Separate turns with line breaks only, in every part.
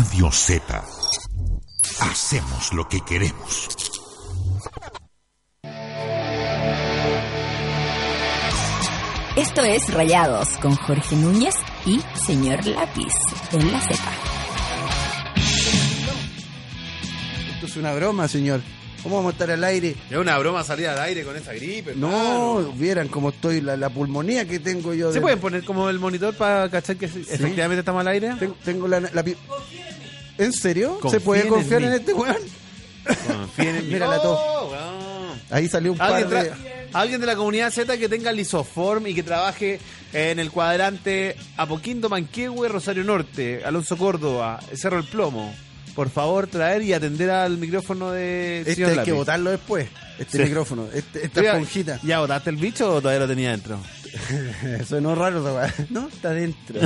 Radio Z. Hacemos lo que queremos.
Esto es Rayados con Jorge Núñez y Señor Lápiz en la Z.
Esto es una broma, señor. ¿Cómo vamos a estar al aire?
Es una broma salir al aire con esa gripe.
No,
hermano.
vieran cómo estoy, la, la pulmonía que tengo yo.
¿Se
de-
pueden poner como el monitor para cachar que sí, efectivamente estamos al aire?
Tengo, tengo la, la ¿En serio? ¿Se puede confiar en, este weón?
Confíen en mí.
Mira la tos.
Oh, weón.
Ahí salió un par
¿Alguien,
de...
alguien de la comunidad Z que tenga lisoform y que trabaje en el cuadrante Apoquindo, Manquehue, Rosario Norte, Alonso Córdoba, Cerro El Plomo. Por favor, traer y atender al micrófono de
Este
señor
hay que
Lápiz.
botarlo después. Este
Sí.
micrófono, este- esta
¿Ya-
esponjita.
¿Ya botaste el bicho o todavía lo tenía dentro?
Sonó raro, esa. No, está dentro.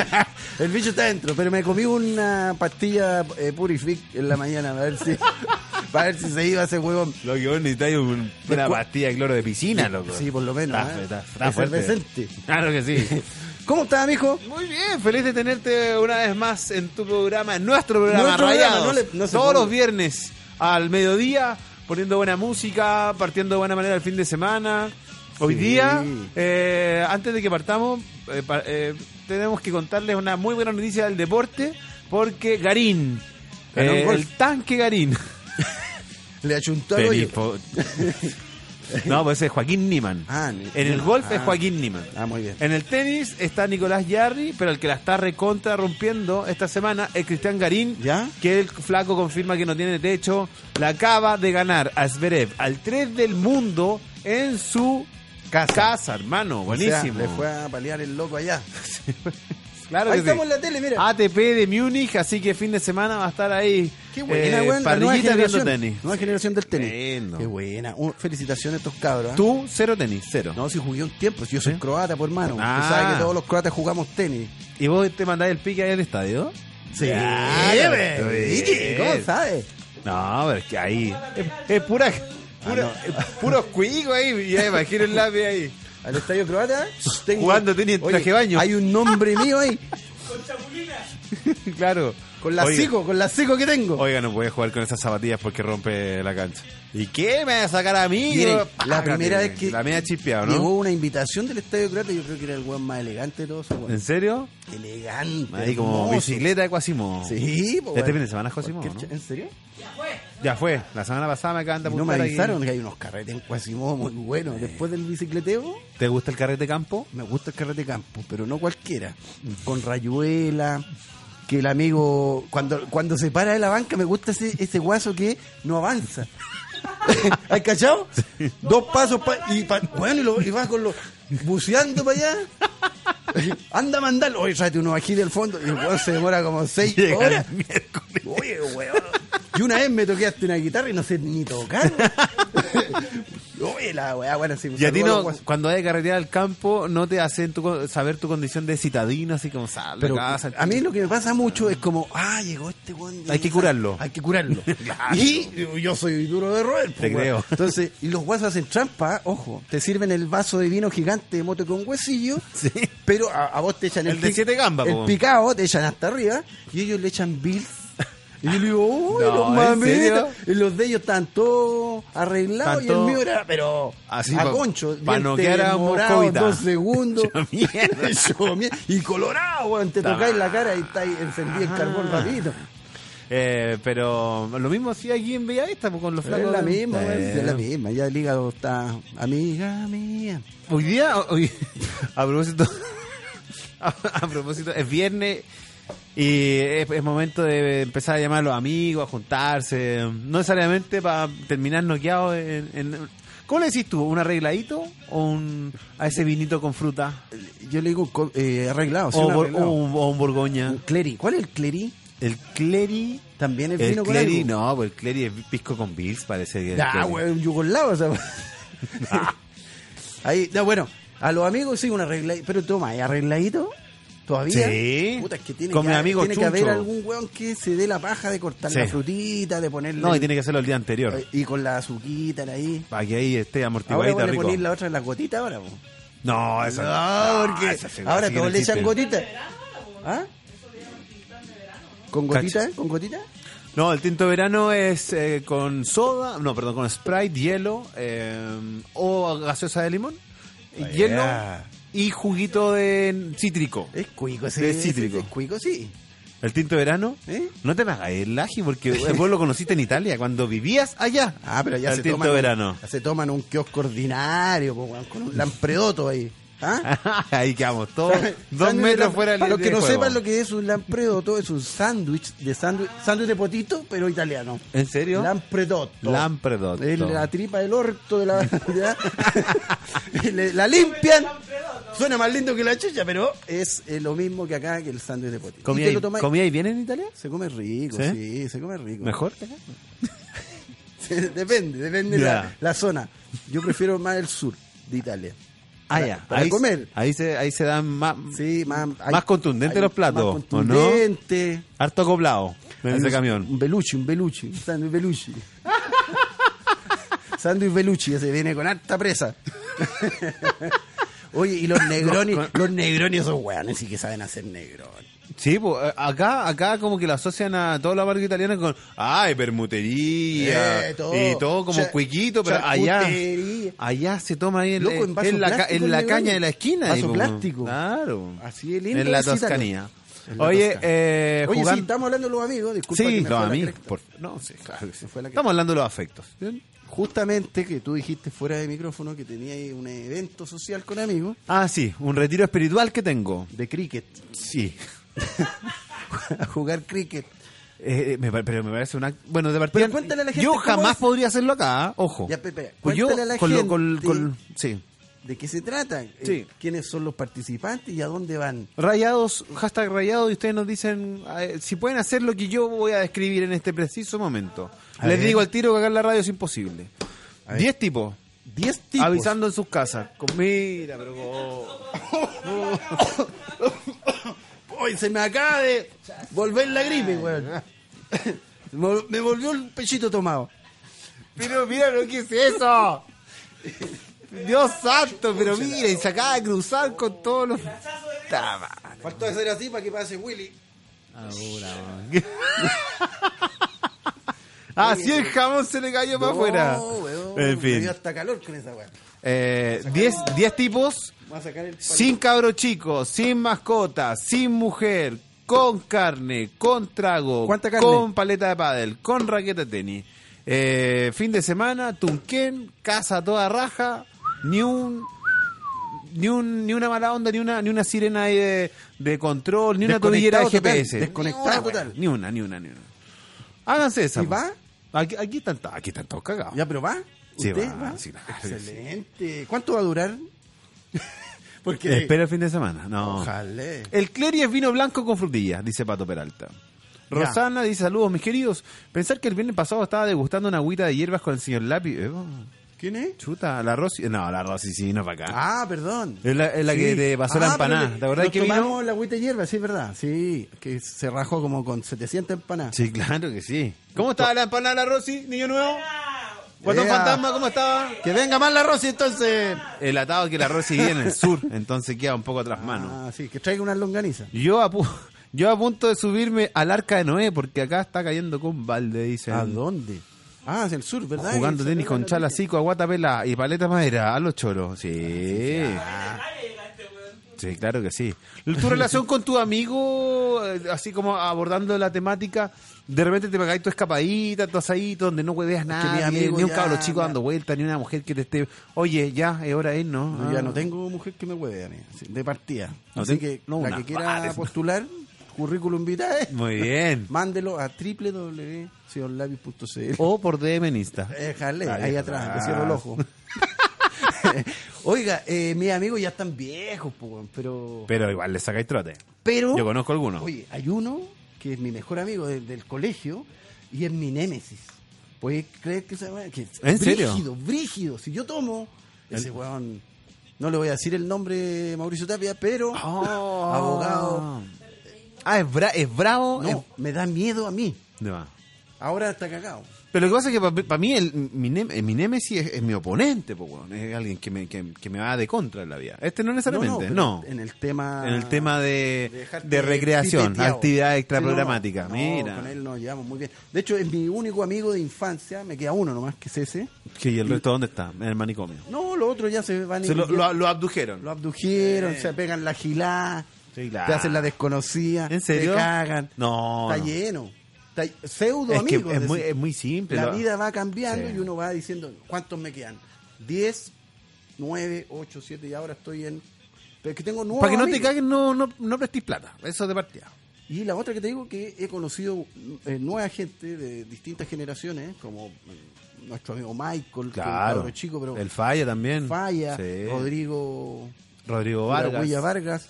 El bicho está dentro, pero me comí una pastilla eh, Purific en la mañana para ver si, para ver si se iba ese huevón.
Lo que vos necesitáis es un- una pastilla de cloro de piscina, loco.
Sí, por lo menos.
Está-
¿eh?
está- está fuerte. Claro que sí.
¿Cómo estás, mijo?
Muy bien, feliz de tenerte una vez más en tu programa, en nuestro programa
Nuestro programa,
Rayados.
no le- no se
Todos los viernes al mediodía, poniendo buena música, partiendo de buena manera el fin de semana. Hoy día, eh, antes de que partamos, eh, pa- eh, tenemos que contarles una muy buena noticia del deporte, porque Garín,
Ganó un
eh,
golf.
el tanque Garín,
Le achuntó al hoyo.
Felipo- No, pues es Joaquín Niman.
Ah, ni-
en el golf es
ah.
Joaquín Niman.
Ah, muy bien.
En el tenis está Nicolás Yarri, pero el que la está recontra rompiendo esta semana es Cristian Garín,
¿Ya?
que el flaco confirma que no tiene techo. La acaba de ganar a Zverev al 3 del mundo en su casa, hermano.
O sea,
Buenísimo.
le fue a paliar el loco allá.
Claro
Ahí
que sí.
estamos en la tele, mira.
ATP de Múnich, así que fin de semana va a estar ahí.
Qué buena,
eh.
La nueva
parrillita viendo
generación.
tenis.
Nueva generación del tenis. Qué buena. Un- felicitaciones a estos cabros. ¿ah?
Tú, cero tenis, cero.
No, si jugué un tiempo. Si yo soy croata, por hermano.
Ah.
Tú sabes que todos los croatas jugamos tenis.
¿Y vos te mandáis el pique ahí al estadio?
Sí,
Claro.
¿Cómo sabes?
No, pero es que ahí es, es pura, pura
Ah,
es puro cuico ahí, ya imagino el lápiz ahí.
Al estadio croata. tengo-
Jugando tenis en
Oye,
traje de baño.
Hay un nombre mío ahí.
claro.
Con la
Oiga,
cico, con la cico que tengo.
Oiga, no puede jugar con esas zapatillas porque rompe la cancha. ¿Y qué? ¿Me va a sacar a mí?
Miren, la primera vez que
La media chispeado, ¿no?
llegó una invitación del estadio croata, yo creo que era el weón más elegante de todos. esos
¿En serio?
Elegante.
Ahí como
hermoso.
bicicleta de Quasimo.
Sí, po,
Este fin de semana es Quasimo,
Cualquier
¿no?
¿En serio?
Ya fue. La semana pasada me acaban de
no me avisaron que hay unos carretes en Quasimodo muy buenos. Después del bicicleteo,
¿Te gusta el carrete campo?
me gusta el carrete campo, pero no cualquiera. Con rayuela, que el amigo, cuando, cuando se para de la banca, me gusta ese, ese guaso que no avanza. ¿Has cachado? Dos pasos pa- y, pa- bueno, y, lo- y va con los buceando para allá. Anda a mandarlo. Oye, tráete uno aquí del fondo. Y el weón se demora como seis
Llega
horas. Oye, weón. Y una vez me toqué hasta una guitarra y no sé ni tocar. Oye, la weá, bueno, sí.
Y a ti no, cuando hay carretera al campo, no te hacen tu saber tu condición de citadino, así como sal de
Pero
casa.
a mí lo que me pasa mucho es como, ah, llegó este weón. de
Hay que curarlo.
Hay que curarlo. Y yo soy duro de roer. pues,
Te
weón.
creo.
Entonces, y los guasos hacen trampa, ojo, te sirven el vaso de vino gigante de moto con huesillo,
Sí.
pero a, a vos te echan el,
El de siete gambas,
el
po.
picado, te echan hasta arriba, y ellos le echan bills. Y yo le digo, uy,
No.
Y los de ellos están todos arreglados y el mío era, pero
Así
a concho.
pa'
dientes
noquear a
morados,
Moscovita.
dos segundos.
Mierda.
Y colorado, weón, te tocáis la cara y está ahí encendido el carbón rapidito.
Eh, pero lo mismo sí aquí en Bellavista, pues, con los
Es
flacos.
la misma,
Eh,
es la misma. Ya el hígado está, amiga mía.
Hoy día, hoy, a propósito, a, a propósito, es viernes y es, es momento de empezar a llamar a los amigos, a juntarse, no necesariamente para terminar noqueado en, en- ¿Cómo le decís tú? ¿Un arregladito o un, a ese vinito con fruta?
Yo le digo eh, arreglado, sí,
O,
un arreglado.
o un, o un borgoña.
Un cleri. ¿Cuál es el cleri?
El cleri...
También es
El
vino con
cleri,
algo.
no, pues el cleri es pisco con Bills, parece que cleri.
weón, un yugoslavo, o sea. Ahí, ya, bueno, a los amigos sí, un arregladito. Pero toma, ¿hay arregladito? ¿Todavía?
Sí.
Puta, es que tiene,
Con
que,
mi amigo
tiene que haber algún weón que se dé la paja de cortar
Sí.
la frutita, de ponerle.
No, y tiene que hacerlo el día anterior,
Eh, Y con la azuquita ahí.
para que ahí esté
Ahora
amortiguadito
vos le
rico.
ponéis la otra en la gotita ahora, po.
No, eso
No, porque
esa se-
ahora todos le echan gotita. ¿Ah? ¿Con gotita? ¿Con gotita?
No, el tinto de verano es eh, con soda, no, perdón, con Sprite, hielo eh, o gaseosa de limón, hielo
Yeah.
Y juguito de cítrico.
Es cuico ese.
De cítrico.
Es cuico, sí.
El tinto de verano,
¿Eh?
no te me hagas el aji porque vos lo conociste en Italia cuando vivías allá.
Ah, pero ya
el
se
tinto
toman.
verano.
se toman un kiosco ordinario, con un lampredoto ahí. ¿Ah?
Ahí quedamos, todos dos metros fuera del
Para los que no
juego.
sepan lo que es un lampredoto, es un sándwich de sándwich, sándwich de potito, pero italiano.
¿En serio?
Lampredotto.
Lampredotto.
Es la tripa del orto de la. la limpian. Suena más lindo que la chucha, pero es eh, lo mismo que acá que el sándwich de potito. Y
¿Comía,
tomáis-
comía ahí bien en Italia?
Se come rico,
¿Sí?
¿Sí? se come rico.
¿Mejor que acá?
Depende, depende la, la zona. Yo prefiero más el sur de Italia.
Ah,
Para-
ya.
para
ahí,
comer.
Ahí se, ahí se dan más,
Sí, más,
Más contundentes los platos,
Más
¿o no?
contundente.
harto acoplado en ese camión.
Un beluchi, un beluchi, un sándwich beluchi. sándwich beluchi, ese viene con harta presa. Oye, y los negronis, los negronis esos weones sí que saben hacer negronis.
Sí, pues acá, acá como que lo asocian a toda la marca italiana con, ay, permutería
Eh, todo.
y todo como cuiquito, pero allá, allá se toma ahí en,
Loco, en vaso
en la, en la caña de la esquina.
Vaso
pues,
plástico.
Claro.
Así de lindo
En la
es Italia.
Toscanía.
La
Oye, eh,
Oye, sí, estamos hablando de los amigos, disculpa.
Sí, los
la
amigos.
cresta.
por- No, sí, claro que sí.
Fue la
Estamos hablando de los afectos.
Justamente que tú dijiste fuera de micrófono que tenías un evento social con amigos
Ah, sí, un retiro espiritual que tengo.
de cricket.
Sí.
A jugar cricket.
Eh, me, pero me parece una... Bueno, de partida...
Pero cuéntale a la gente
Yo jamás
es.
podría hacerlo acá, ¿ah? ojo.
Ya, Pepe,
Pues yo,
a la
con lo- con- con- sí.
¿De qué se trata? Eh,
Sí.
¿Quiénes son los participantes y a dónde van?
Rayados, hashtag rayados, y ustedes nos dicen eh, si pueden hacer lo que yo voy a describir en este preciso momento.
A
Les
ver.
digo al tiro que acá en la radio es imposible. Diez tipos,
Diez tipos.
avisando en sus casas. Con, mira, pero...
Hoy se me acaba de volver la gripe, weón. Me- Me volvió el pechito tomado.
Pero mira lo que es eso. Dios santo, pero mira, y se acaba de cruzar con todos los...
Faltó hacer así para que pase Willy.
Ah, sí, el jamón se le cayó para afuera. En
Me
fin.
dio hasta calor con esa weón.
Eh, 10 10 tipos
Voy a sacar el
sin cabro chico, sin mascota, sin mujer, con carne, con trago,
¿Cuánta carne?
con paleta de pádel, con raqueta de tenis. Eh, fin de semana, Tunquén, casa toda raja, ni un ni un ni una mala onda, ni una ni una sirena ahí de, de control, ni una tobillera de GPS.
desconectado
Ni una,
total.
Ni una, ni una, ni una. Háganse esa.
¿Y
pues.
va?
Aquí, aquí están, aquí están todos cagados.
¿Ya, pero va?
Sí,
¿Usted
va, sí, claro que sí.
Excelente. ¿Cuánto va a durar? Porque...
Espera el fin de semana. No.
Ojalá.
El clery es vino blanco con frutillas, dice Pato Peralta. Rosana dice, saludos mis queridos. Pensar que el viernes pasado estaba degustando una agüita de hierbas con el señor Lápiz. Eh, oh,
¿Quién es?
chuta, la Rosy. No, la Rosy sí, no para acá.
Ah, perdón.
Es la- es la que te pasó la
pero
empanada.
le-
¿Te acordás que vino?
la agüita de hierba, sí, es verdad. Sí, que se rajó como con 700 empanadas.
Sí, claro que sí. ¿Cómo estaba la empanada, la Rosy, niño nuevo? Guatón
Ea.
fantasma, ¿cómo estaba?
Que venga más la Rosy, entonces.
El atado que la Rosy vive en el sur, entonces queda un poco atrás mano.
Ah, sí, que traiga unas longanizas.
Yo a, pu- yo a punto de subirme al arca de Noé, porque acá está cayendo con balde, dicen.
¿A dónde? Ah, hacia el sur, ¿verdad?
Jugando tenis con chala cico, aguata pela y paleta madera a los choros. Sí. Sí, claro que sí. Tu relación con tu amigo, eh, así como abordando la temática, de repente te pegáis tu escapadita, tu asadito, donde no hueveas nada, ni un
ya-
cabro chico
ya-
dando vueltas, ni una mujer que te esté, oye, ya, es hora de ir, ¿no?
No, ya
Ah.
no tengo mujer que me hueve a mí, sí, de partida.
No
Así que
no
la
una,
que quiera postular, currículum vitae,
Muy bien.
mándelo a www.señorlabios.cl.
O por DM en Insta.
Déjale,
Ahí
atrás, te cierro el ojo. Oiga, eh, mis amigos ya están viejos, po, pero...
Pero igual le sacáis trote.
Pero...
Yo conozco algunos.
Oye, hay uno que es mi mejor amigo del, del colegio y es mi némesis. ¿Puedes creer que esa weá? Que es
¿En serio?
Brígido, brígido. Si yo tomo, ese weón... No le voy a decir el nombre Mauricio Tapia, pero...
Oh.
Abogado.
Ah, es, bra- es bravo.
No, me da miedo a mí.
más.
Ahora está cagado.
Pero lo que pasa es que para mí el, mi, eh, mi némesis es, es mi oponente, pues, weón. es alguien que me, que, que me va de contra en la vida. Este no necesariamente,
pero
no.
En el tema.
En el tema de,
de
de recreación, actividad
Sí,
extraprogramática.
no, no,
Mira.
Con él nos llevamos muy bien. De hecho, es mi único amigo de infancia. Me queda uno nomás, que es ese.
Que, ¿Y el resto dónde está? En el manicomio.
No, los otros ya se van
Se lo, lo, lo abdujeron.
lo abdujeron, se pegan la gilá,
Sí, claro.
te hacen la desconocida,
¿En serio?
te cagan.
No.
Está
no.
lleno. Pseudo
Es que
amigos.
es muy, es muy simple.
la vida va cambiando
Sí.
y uno va diciendo, ¿cuántos me quedan? 10, 9, 8, 7 y ahora estoy en... Pero es que tengo nuevos
Para que no te caguen, no, no, no prestís plata. Eso de partida.
Y la otra que te digo que he conocido eh, nueva gente de distintas generaciones, como eh, nuestro amigo Michael, que es un
Claro.
chico, pero
El Falla también.
Falla,
Sí.
Rodrigo
Rodrigo
Vargas.
Vargas.
Vargas.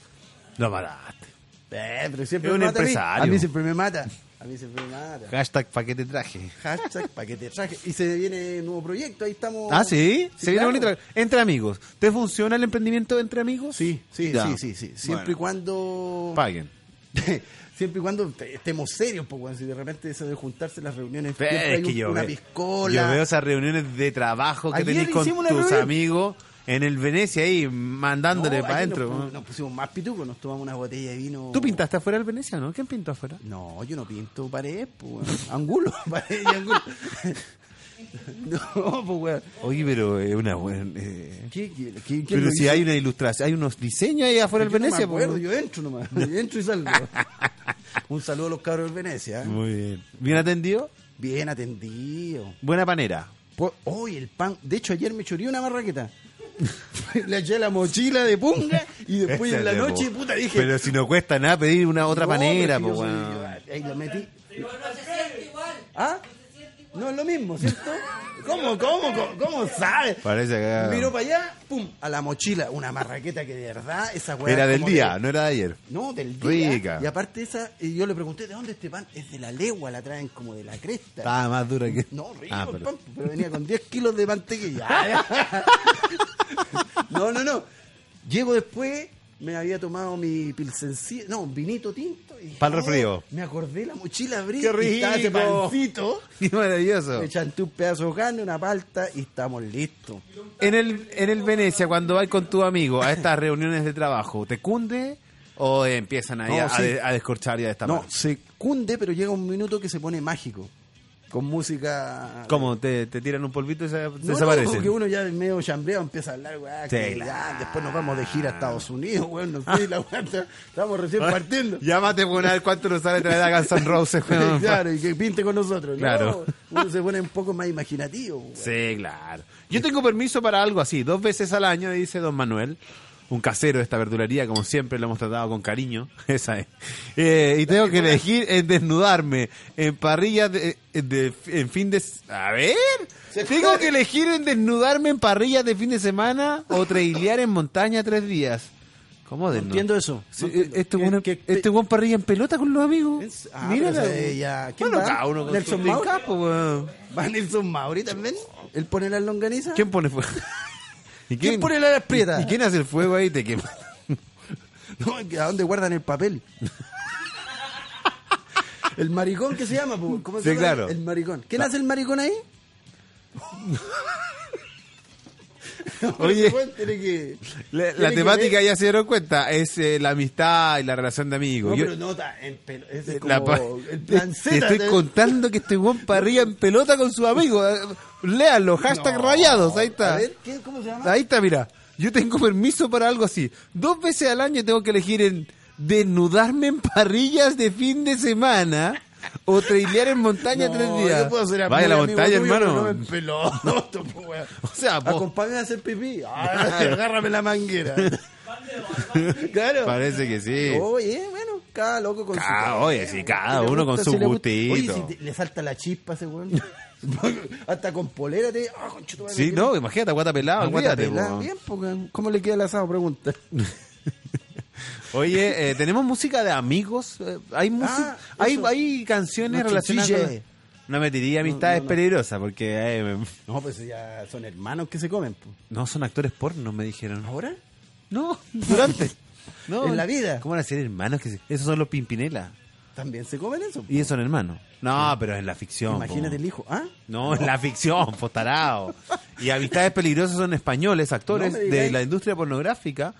Lo mataste.
Eh, pero siempre
Es un
me mata a mí.
empresario.
A mí siempre me mata. A mí siempre me mata.
Hashtag pa' que te traje.
Hashtag pa' que te traje. Y se viene un nuevo proyecto, ahí estamos.
Ah, sí. Se viene bonito. Entre amigos. ¿Te funciona el emprendimiento entre amigos?
Sí, sí,
Ya.
sí, sí, sí. Siempre y cuando.
Paguen.
siempre y cuando te- estemos serios, pues, si de repente eso de juntarse en las reuniones,
es
hay
que
un-
yo
una
veo,
piscola.
yo veo esas reuniones de trabajo que
Ayer
tenéis con tus
reunión.
amigos en el Venecia ahí mandándole
No,
para adentro.
Nos, nos pusimos más pitucos, nos tomamos una botella de vino.
¿Tú pintaste afuera el Venecia, no? ¿Quién pintó afuera?
No, yo no pinto pared, pues. Angulo, pared y angulo. no, pues, weón.
Oye, pero es una buena... eh,
¿Qué, qué, qué-
Pero si
hizo?
hay una ilustración, hay unos diseños ahí afuera del
Yo no
Venecia.
me acuerdo,
pues.
yo entro nomás. Yo entro y salgo. Un saludo a los cabros del Venecia. ¿eh?
Muy bien. ¿Bien atendido?
Bien atendido.
Buena panera.
Hoy el pan. De hecho, ayer me choreé una marraqueta. Le eché la mochila de punga y después en la
de
noche,
po.
puta, dije.
Pero si no cuesta nada pedir una otra
no,
panera,
pero es que
pues,
yo soy-
weón.
yo- Ahí lo metí. ¿Ah? No es lo mismo, ¿cierto? ¿Cómo, cómo, cómo, cómo sabes?
Parece que...
Miro para allá, pum, a la mochila, una marraqueta que de verdad, esa weá.
Era del día,
de-
no era de ayer.
No, del día.
Rica.
Y aparte esa, y yo le pregunté, ¿de dónde este pan? Es de la legua, la traen como de la cresta.
Estaba más dura que...
No, rico
Ah,
el
pero-
pan, pero venía con 10 kilos de mantequilla. no, no, no. Llego después, me había tomado mi pilsencilla, no, un vinito tinto. Y,
Pa'l resfrío.
Me acordé la mochila abrí
¡Qué
y estaba ese
rico!
pancito.
Qué maravilloso.
Le chanté un pedazo de carne, una palta y estamos listos.
En el, en el Venecia, cuando vas con tu amigo a estas reuniones de trabajo, ¿te cunde o empiezan ahí
No,
a,
sí.
a descorchar y a destapar?
No, se cunde, pero llega un minuto que se pone mágico. Con música.
¿Cómo? ¿Te, te tiran un polvito y se,
No,
desaparecen?
No, porque uno ya medio chambreado empieza a hablar, weá,
Sí,
que ya, después nos vamos de gira a Estados Unidos, weón, no sé, la weá, estamos recién partiendo.
Llámate por a ver cuánto nos sale traer a Guns N' Roses. weón.
claro, y que pinte con nosotros.
Claro.
No, uno se pone un poco más imaginativo. weón.
Sí, claro. Yo tengo permiso para algo así, dos veces al año, dice don Manuel. Un casero de esta verdulería, como siempre lo hemos tratado con cariño. Esa es. Eh, y tengo que elegir en desnudarme en parrillas de, de- en fin de... A ver. Tengo que elegir en desnudarme en parrillas de fin de semana o trailear en montaña tres días. ¿Cómo
No
desnudo?
entiendo eso.
Sí,
No entiendo.
este
¿Qué-
buen este buen parrilla en pelota con los amigos.
Ah,
Mira
pero
la-
ese ya- ¿quién
Bueno,
va?
cada uno con
¿Nelson Mauri?
weón.
¿Va Nelson Mauri también? ¿Él pone la longaniza?
¿Quién pone? ¿Y
¿Quién pone la prieta?
¿Y quién hace el fuego ahí? Te quema.
No, ¿a dónde guardan el papel? el maricón que se llama? ¿cómo se
Sí,
llama?
claro.
El maricón. ¿Quién hace el maricón ahí?
Oye.
Tiene que-
La,
tiene
la
que
temática
ver-
ya se dieron cuenta, es eh, la amistad y la relación de amigos.
No,
Yo-
pero nota, en pelo, ese es como
la
el plan
te estoy
¿te-
contando que este buen parrilla en pelota con sus amigos. Eh, Léanlo, hashtag
No.
rayados, ahí está.
A ver, ¿qué- ¿cómo se llama?
Ahí está, mira. Yo tengo permiso para algo así. Dos veces al año tengo que elegir en desnudarme en parrillas de fin de semana o trailear en montaña
No,
tres días.
Yo puedo ser
Vaya a la montaña,
tuyo,
hermano.
No me peloto, po, weón.
O sea,
Acompáñame a hacer pipí. Ay, agárrame la manguera. claro.
parece que sí.
Oye, bueno, cada loco con
Cada-
su
oye, sí, cada uno con su gustito.
Oye, si te- le salta la chispa a ese weón. Hasta con polera te. Ah, conchetumare,
Sí, no, imagínate, guata pelada,
Ah, guata
olvídate.
pelada.
po.
Bien, porque ¿cómo le queda el asado? Pregunta.
Oye, eh, tenemos música de amigos. eh, hay música,
Ah,
hay, hay canciones
Nuestro
relacionadas. No me diría amistades
no, no.
peligrosas porque eh,
No, pues ya son hermanos que se comen. po.
no son actores porno, me dijeron.
¿Ahora?
No, durante. No,
En la vida.
¿Cómo van a ser hermanos? que se- Esos son los Pimpinela.
También se comen eso.
Y son hermanos. No, pero es la ficción.
Imagínate
po.
el hijo. ¿Ah?
No, es la ficción, postarado. Y Amistades Peligrosas son españoles, actores
No
de la industria pornográfica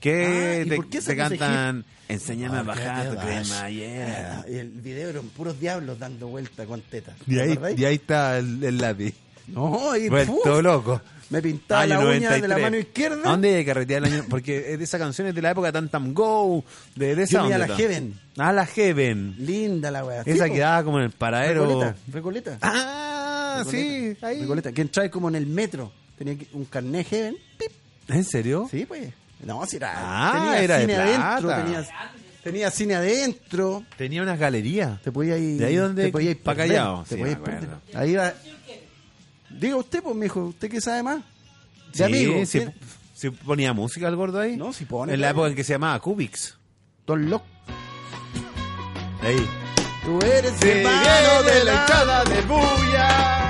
que
Ah, ¿y
te,
por qué
te cantan Enséñame a
Ah,
bajar tu
qué
crema, yeah.
Ah, y el video eran puros diablos dando vuelta con tetas.
Y
¿Te
ahí, y ahí está el, el lápiz.
No, y
Vuelto loco.
me pintaba
Año
la uña de la
93.
mano izquierda.
¿A dónde hay que carretear el año? Porque es de esa canción es de la época de Tam Tam Go, de, de esa
Yo iba a la
onda.
Heaven.
Ah, la Heaven.
Linda la weá.
Esa
Sí,
quedaba como en el paradero.
Recoleta. Recoleta.
Ah, sí, ahí.
Recoleta. Que entraba como en el metro. Tenía un carnet Heaven. Pip.
¿En serio?
Sí, pues. No, si era.
Ah,
tenía
era de
cine adentro. Tenía, tenía cine adentro.
Tenía unas galerías.
Te podía ir.
De ahí donde-
te podía ir
pa'
perder,
Callao,
Te
sí,
podía ir. Ahí va. Diga usted, pues, mijo. ¿Usted qué sabe más? De
Sí,
amigo.
sí, sí ponía música el gordo ahí.
No, sí pone,
En la época en que se llamaba Cubix.
Don Loc.
Ahí.
Tú eres mi hermano de la
echada de bulla.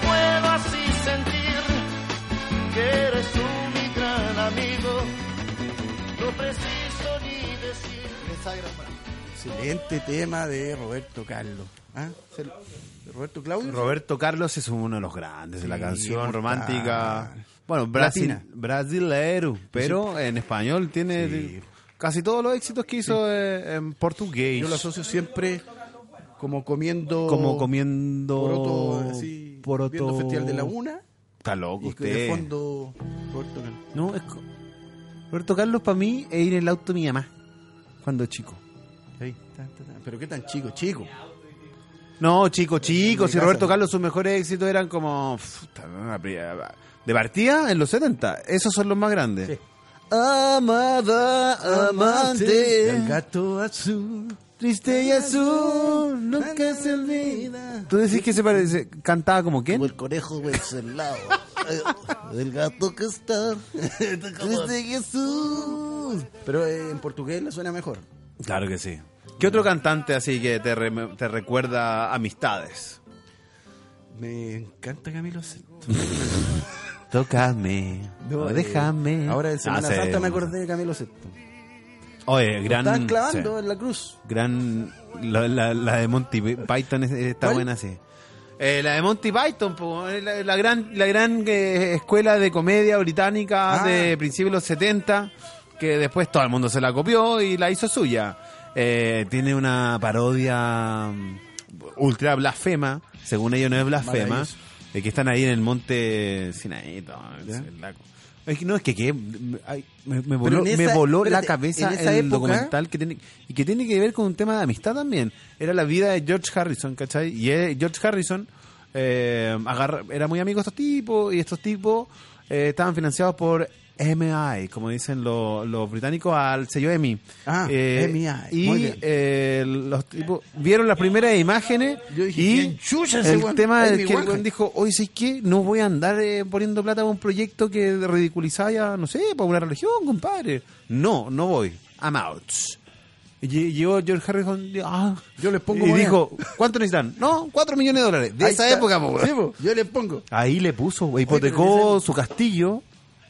pero es bueno así sentir que eres tú mi gran amigo. No preciso ni decir.
Excelente tema de Roberto Carlos. ¿Ah? ¿Se- de Roberto Claudio.
Roberto Carlos es uno de los grandes de la
Sí,
canción romántica. Bueno, Brasil,
Latina.
brasilero, pero en español tiene
Sí.
casi todos los éxitos que hizo eh, en portugués.
Yo lo asocio siempre como comiendo.
como comiendo
Poroto, así.
Poroto-
Viendo Festival de la Una.
Está loco
Y
usted.
de fondo. Roberto Carlos.
No, es co- Roberto Carlos para mí es ir en el auto de mi mamá cuando chico.
Pero qué tan chico, chico.
No, chico, chico. Si Roberto. Carlos, sus mejores éxitos eran como. De partida en los 70. Esos son los más grandes.
Sí.
Amada, amante.
El gato azul.
Triste y azul, nunca se olvida. ¿Tú decís que se parece, cantaba como quién?
Como el conejo vencelado. el gato que está. Triste y azul.
Pero eh, en portugués le suena mejor.
Claro que sí. ¿Qué otro cantante así que te, re- te recuerda amistades?
Me encanta Camilo Sesto.
Tócame,
No,
o
eh,
déjame.
Ahora en Semana
Ah, sí.
Santa me acordé de Camilo Sesto.
Oye, gran.
Estaban clavando
sí.
en la cruz.
Gran. La, la- la de Monty Python es- está
¿Cuál?
buena, sí. Eh, la de Monty Python, po, eh, la, la gran, la gran eh, escuela de comedia británica
Ah.
de principios de los 70, que después todo el mundo se la copió y la hizo suya. Eh, tiene una parodia mm, ultra blasfema, según ellos no es blasfema, eh, que están ahí en el monte Sinaí. el lago. Es que no, es que, que ay, me, me voló, me voló la cabeza
en
el
época-
documental que tiene, y que tiene que ver con un tema de amistad también. Era la vida de George Harrison, ¿cachai? Y eh, George Harrison eh, agarra- era muy amigo de estos tipos y estos tipos eh, estaban financiados por MI, como dicen los, los británicos, al sello EMI.
Ah,
Eh,
MI,
Y
muy bien.
eh, los tipos vieron las primeras imágenes
Yo dije,
y
¿quién chucha ese
el
weón?
tema es que el dijo, oye, ¿sabes qué? No voy a andar eh, poniendo plata para un proyecto que ridiculizaba no sé, para una religión, compadre. No, no voy. I'm out. Y lle- llegó George Harrison ah,
Yo les pongo
y dijo, ¿cuánto necesitan? No, cuatro millones de dólares. De
Ahí
esa
está.
época, po.
Sí, yo le pongo.
Ahí le puso, hipotecó su castillo,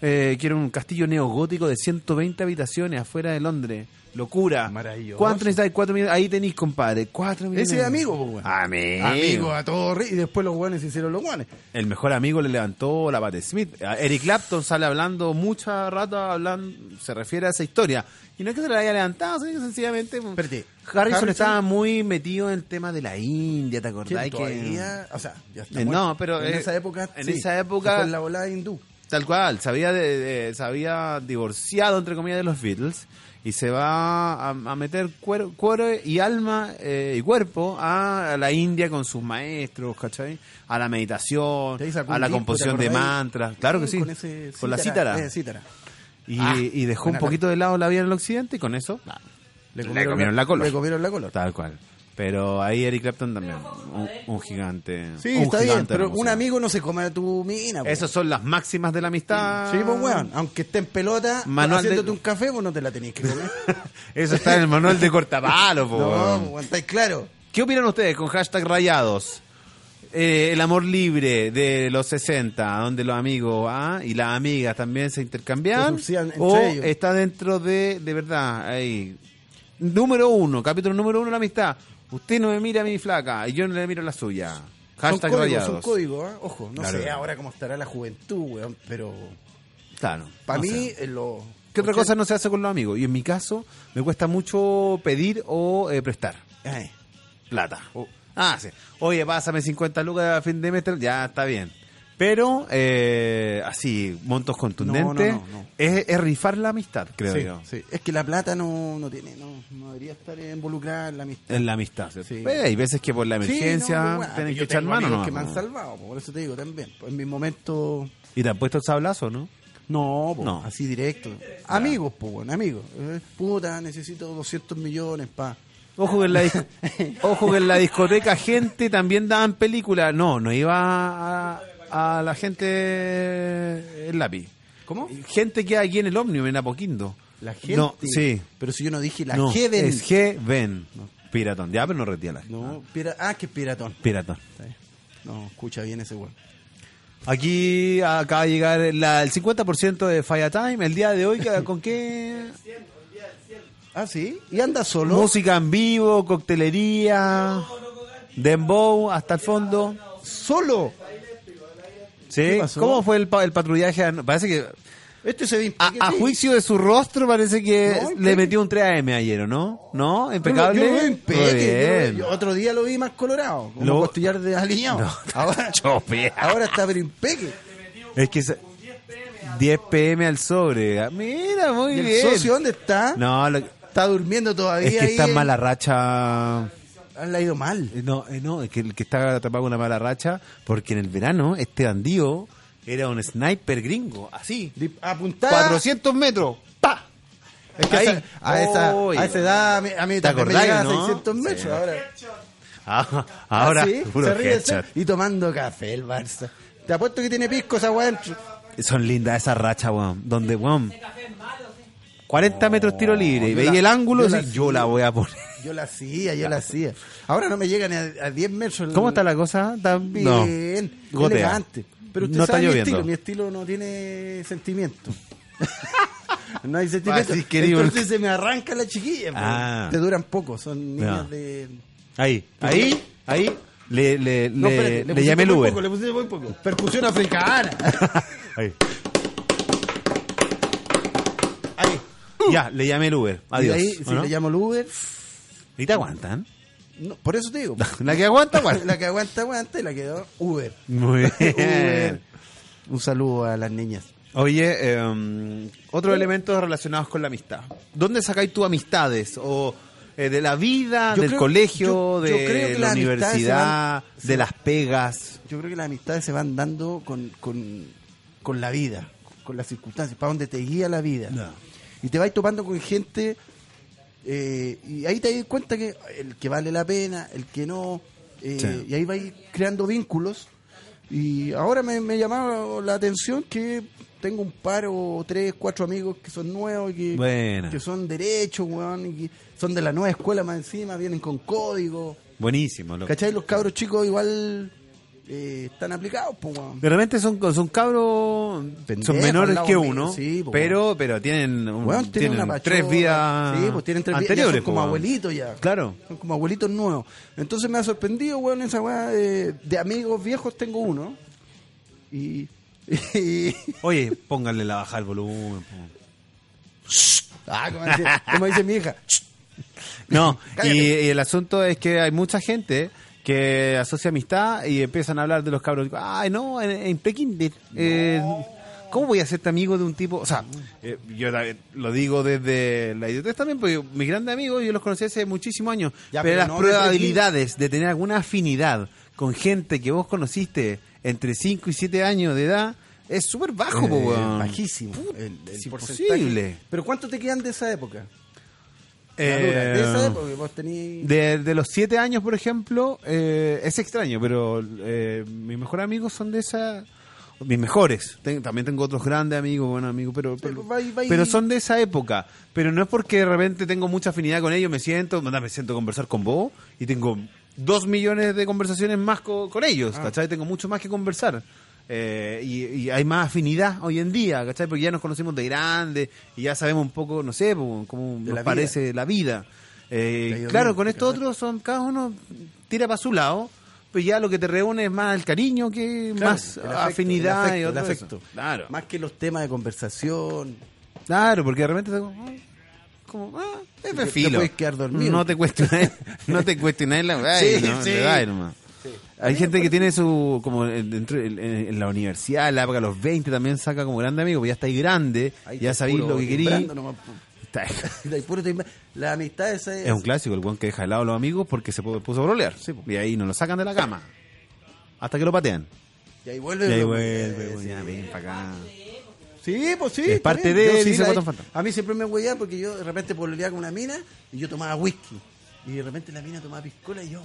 eh, que era un castillo neogótico de 120 habitaciones afuera de Londres. Locura.
Maravilloso.
¿Cuánto necesitáis? Cuatro millones. Ahí tenéis, compadre. Cuatro millones.
Ese es amigo, weón.
Amigo.
Amigo a todo ri- Y después los guanes hicieron los guanes.
El mejor amigo le levantó la Pat Smith. Eric Clapton sale hablando mucha rata, hablando, se refiere a esa historia. Y no es que se la haya levantado, sino que sencillamente. pues,
Espérate,
Harrison,
Harrison-
estaba muy metido en el tema de la India, ¿te
¿Quién
acordás? Que,
todavía? O sea, ya está
Eh, no, pero,
en
eh,
esa época.
en
sí,
esa época-
la volada hindú.
Tal cual, se había, de- de- se había divorciado, entre comillas, de los Beatles y se va a, a meter cuero, cuero y alma eh, y cuerpo a la India con sus maestros, ¿cachai? A la meditación, a la composición
¿te
de mantras. Claro que sí,
Con, ese
con la cítara.
cítara.
Y,
Ah,
y dejó un poquito de lado la vida en el occidente y con eso
Le
Le comieron la color.
Le comieron la color.
Tal cual. Pero ahí Eric Clapton también, un, un gigante.
Sí,
un
está bien,
gigante
pero un amigo no se come a tu mina. po.
Esas son las máximas de la amistad.
Sí, pues weón, aunque esté en pelota,
Manual de-
haciéndote un café, pues no te la tenés que comer.
Eso está en el manual de cortapalo, po,
no, pues, estáis claro.
¿Qué opinan ustedes con hashtag rayados? Eh, el amor libre de los 60, donde los amigos ah, y las amigas también se
entre
o
ellos.
está dentro de, de verdad, ahí. Número uno, capítulo número uno, la amistad. Usted no me mira a mi flaca y yo no le miro la suya.
Son
Hashtag
códigos, son códigos, ¿eh? ojo, no
Claro.
sé ahora cómo estará la juventud, weón, pero
Claro.
para
no
mí en lo...
¿Qué otra cosa no se hace con los amigos? Y en mi caso, me cuesta mucho pedir o eh, prestar.
Ay,
plata. Ah, sí. Oye, pásame 50 lucas a fin de mes, ya está bien. Pero, eh, así, montos contundentes,
No, no, no, no.
Es, es rifar la amistad, creo
sí,
yo.
sí. Es que la plata no, no tiene, no, no debería estar involucrada en la amistad.
En la amistad.
Sí.
Eh, hay veces que por la emergencia
pues, bueno,
tienen que echar mano. ¿no?
que me han salvado, por eso te digo también. Pues en mi momento...
¿Y te han puesto el sablazo, no?
No, po,
No.
así directo. Amigos, pues, bueno, amigos. Eh, puta, necesito 200 millones pa...
Ojo que en la, ojo que en la discoteca gente también daban películas. No, no iba a, a la gente el lápiz.
¿Cómo?
Gente que hay aquí en el ómnibus, en Apoquindo.
La gente.
No, sí.
Pero si yo no dije la
no,
Heaven.
es G ven. Piratón. Ya, pero no retira la
No, pira- ah, que es piratón.
Piratón.
No, escucha bien ese weón.
Aquí acaba de llegar la- el 50% de Fire Time. El día de hoy, ¿qué- ¿con qué?
Ah, sí. ¿Y anda solo?
Música en vivo, coctelería, dembow hasta el fondo.
¿Solo?
¿Sí? ¿Cómo fue el, pa- el patrullaje? Parece que,
Este se ve
a, a juicio de su rostro, parece que
No,
le metió un 3AM ayer, ¿o no? ¿No? Impecable.
Yo lo veo impeque,
Muy
yo yo otro día lo vi más colorado. Como
Lo-
costillar de alineado.
No,
ahora, ahora está pero impeque.
Es que se- 10 PM al sobre. Ah, Mira, muy
¿Y el
bien.
socio dónde está?
No, lo-
Está durmiendo todavía.
es que
ahí
está en- mala racha.
Le ha ido mal.
Eh, No, eh, no, es que el que está atrapado con una mala racha, porque en el verano este bandido era un sniper gringo, así,
Apuntada.
400 metros, ¡pa!
Es que
Ahí.
esa- a, esa, a esa edad a mí, a mí
¿Te
también me llegaba a
no?
600 metros.
Sí.
Ahora,
Ah, ahora,
Ah, ¿sí?
puro headshot.
Y tomando café el Barça. Te apuesto que tiene pisco esa weá dentro.
Son lindas esas rachas, weón. Donde, weón. 40 metros tiro libre. Y
la-
el ángulo,
yo
sí,
la
yo la voy a poner.
Yo la hacía, yo la hacía. Ahora no me llega ni a, a 10 metros.
¿Cómo está la cosa? ¿Está
Bien,
No.
Elegante. Pero usted
No está
sabe mi
lloviendo.
estilo, mi estilo no tiene sentimiento. no hay sentimiento.
Así.
Entonces se me arranca la chiquilla. pues.
Ah.
Te duran poco, son niñas de...
Ahí, ahí, ahí. Le, le,
No,
le,
espérate,
le
pusiste
llamé el Uber.
poco, le pusiste muy poco. Percusión africana.
Ahí.
Ahí.
Ya, le llamé el Uber.
Y
Adiós.
de ahí,
¿o
si
no?
le llamo el Uber,
¿Y te aguantan?
no, por eso te digo.
La que aguanta, aguanta.
la que aguanta, aguanta y la quedó Uber.
Muy
Uber.
bien.
Un saludo a las niñas.
Oye, eh, otros elementos relacionados con la amistad. ¿Dónde sacáis tus amistades? ¿O eh, de la vida,
Yo
del
creo-
colegio,
yo-
de
yo creo que
la universidad,
van-
de las pegas?
Yo creo que las amistades se van dando con, con, con la vida, con las circunstancias, para donde te guía la vida. Y te vas topando con gente eh, y ahí te das cuenta que el que vale la pena, el que no, eh,
Sí.
y ahí vais creando vínculos. Y ahora me, me llamaba la atención que tengo un par o tres, cuatro amigos que son nuevos y que, que son derechos, weón, y que son de la nueva escuela más encima, vienen con código.
Buenísimo.
¿Cachai? Los cabros chicos igual eh, están aplicados, pues, weón.
De repente son, son cabros,
Pendejos
son menores que uno,
sí, po,
pero pero tienen, un-
Weón, tienen
tienen tres vidas
Sí, pues tienen tres vidas,
anteriores.
son como
po,
abuelitos ya.
Claro.
Son como abuelitos nuevos. Entonces me ha sorprendido, weón, esa weá de, de amigos viejos tengo uno. Y... y-
Oye, pónganle la baja al volumen.
ah, como dice, como dice mi hija.
No, y el asunto es que hay mucha gente que asocia amistad y empiezan a hablar de los cabros. Ay, no, en, en prekinder. Eh, ¿Cómo voy a hacerte amigo de un tipo? O sea, eh, yo la- lo digo desde la idiotez también, porque mis grandes amigos yo los conocí hace muchísimos años.
Ya,
pero
pero
las
no
probabilidades de tener alguna afinidad con gente que vos conociste entre 5 y 7 años de edad es súper bajo,
Eh, bajísimo.
Puta,
el, el
es
porcentaje.
imposible.
Pero ¿cuánto te quedan de esa época?
Eh,
de esa época que vos tenías...
De, de los siete años, por ejemplo, eh, es extraño, pero eh, mis mejores amigos son de esa... Mis mejores. Ten- también tengo otros grandes amigos, buenos amigos, pero, pero,
Pero
son de esa época. Pero no es porque de repente tengo mucha afinidad con ellos, me siento, me siento a conversar con vos y tengo dos millones de conversaciones más co- con, ellos,
Ah.
¿cachai? Tengo mucho más que conversar. Eh, y, y hay más afinidad hoy en día, ¿cachai? Porque ya nos conocimos de grande y ya sabemos un poco, no sé, cómo nos
la vida.
parece la vida. Eh,
Te
claro,
bien,
con estos
¿verdad?
otros son cada uno tira para su lado, pues ya lo que te reúne es más el cariño que
Claro,
más
afecto,
afinidad y otro
el
eso.
afecto.
Claro,
Más que los temas de conversación.
claro, porque de repente te como, ah, es de
te
filo.
puedes quedar dormido.
No te cuestiones, no te cuestiones la weá,
Sí,
no,
sí.
Hay gente que tiene su, como en- dentro, en, en la universidad, la época de los 20 también saca como grande amigo, pues ya estáis grande,
Ahí
ya sabéis lo que queréis.
La amistad esa es...
Es un clásico, el buen que deja de lado a los amigos porque se pu- puso a brolear.
Sí,
y ahí no lo sacan de la cama. Hasta que lo patean.
Y ahí vuelve.
Y ahí vuelve, pues,
sí.
ya, ven para acá.
Sí, pues sí.
Es parte de él,
sí,
dice
la-. A mí siempre me hueía porque yo de repente pololeaba con una mina y yo tomaba whisky. Y de repente la mina tomaba piscola y yo,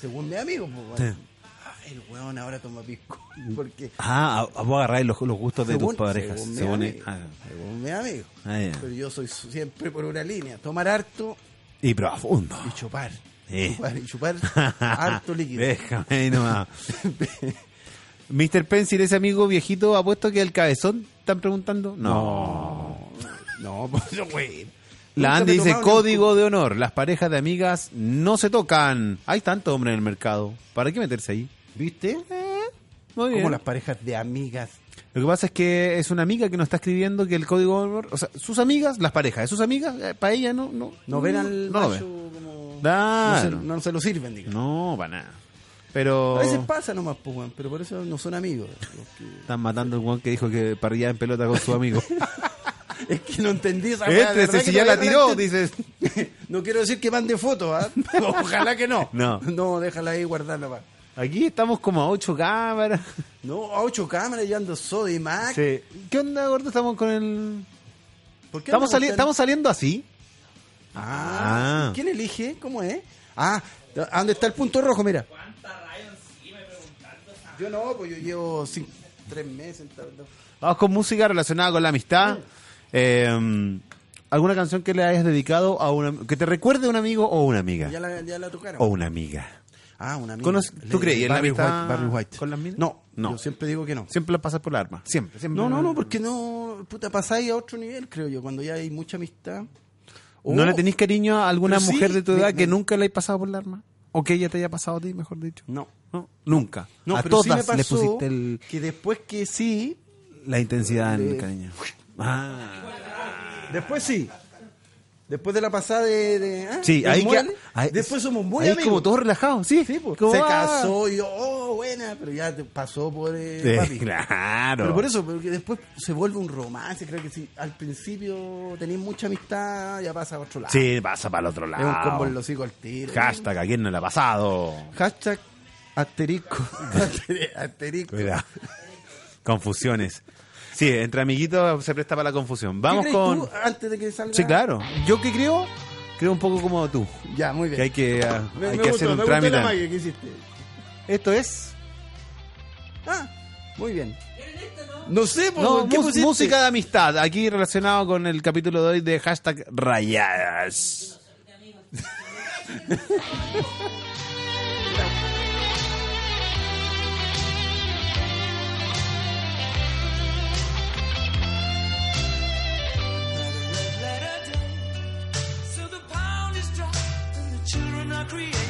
según mi amigo, pues, bueno, "Ah, el weón ahora toma pisco. Porque
Ah, a- a vos agarráis los, los gustos de tus parejas.
según mi
según-
amigo,
ah,
según mi amigo.
ah.
Pero yo soy siempre por una línea, tomar harto
Y profundo.
y chupar.
Sí.
Chupar y chupar harto líquido.
Déjame ahí nomás. Mr. Pencil, ese amigo viejito, apuesto que el cabezón, ¿están preguntando? No.
No, pues güey.
La Andy dice código de honor. Las parejas de amigas no se tocan. Hay tanto hombre en el mercado. ¿Para qué meterse ahí?
¿Viste?
Muy bien.
Como las parejas de amigas.
Lo que pasa es que es una amiga que nos está escribiendo que el código de honor, o sea, sus amigas, las parejas de sus amigas, para ella no, no,
No ven al
no
macho
ven.
como...
Claro.
No, se, no se lo sirven, digamos.
No, para nada. Pero
A veces pasa nomás, pues, pero por eso no son amigos.
están matando al guan que dijo que parrillaba en pelota con su amigo.
Es que no entendí esa
este, si
que
ya la
no
tiró, dices.
No quiero decir que mande fotos, ¿ah? Ojalá que no.
No.
No, déjala ahí nomás.
Aquí estamos como a ocho cámaras.
No, a ocho cámaras y ando Sodimac.
Sí. ¿Qué onda, gordo? Estamos con el...
¿Por qué
¿Estamos, sali-? ¿Estamos saliendo así?
Ah,
Ah.
¿quién elige? ¿Cómo es? Ah, ¿a dónde está el punto rojo? Mira. Yo no, pues yo llevo tres meses.
Vamos con música relacionada con la amistad. Eh, ¿Alguna canción que le hayas dedicado a una... que te recuerde a un amigo o una amiga?
Ya la, ya la tocaron.
O una amiga.
Ah, una amiga.
¿Conoce- tú creías en la
Barry White, Barry White.
con las minas?
No,
No.
Yo siempre digo que no.
Siempre la pasas por la arma. Siempre, siempre.
No, no, no, porque no, puta, pasáis a otro nivel, creo yo, cuando ya hay mucha amistad.
¿No le tenéis cariño a alguna
sí,
mujer de tu edad
me-
que nunca le hayas pasado por la arma? ¿O que ella te haya pasado a ti, mejor dicho?
No.
No, nunca.
No,
a
pero
todas
sí me
le
pasó
pusiste el-
que después que sí,
la intensidad en el cariño. Ah.
después sí. Después de la pasada de... de ah,
Sí, ahí que-
mueble,
ahí-
después somos muy
ahí
amigos.
como todos relajados, sí.
Sí, pues, se
ah.
casó y yo, oh, buena, pero ya te pasó por eh,
Sí,
papi.
claro.
Pero por eso, porque después se vuelve un romance, creo que si al principio tenéis mucha amistad, ya pasa a otro lado.
Sí, pasa para el otro
Es
lado.
un combo en los hijos al tiro.
Hashtag, ¿a quién no le ha pasado?
Hashtag asterisco. asterisco.
Cuidado. Confusiones. Sí, entre amiguitos se presta para la confusión.
¿Qué
Vamos
crees
con...
tú antes de que salga?
Sí, claro. Yo que creo, creo un poco como tú.
Ya, muy bien.
Que hay que, ah,
Me-
hay
me
que
gustó,
hacer un
me
trámite.
la magia que hiciste.
Esto es...
Ah, muy bien. No sé, pues,
No,
¿qué pusiste?
música de amistad. Aquí relacionado con el capítulo de hoy de hashtag rayadas.
the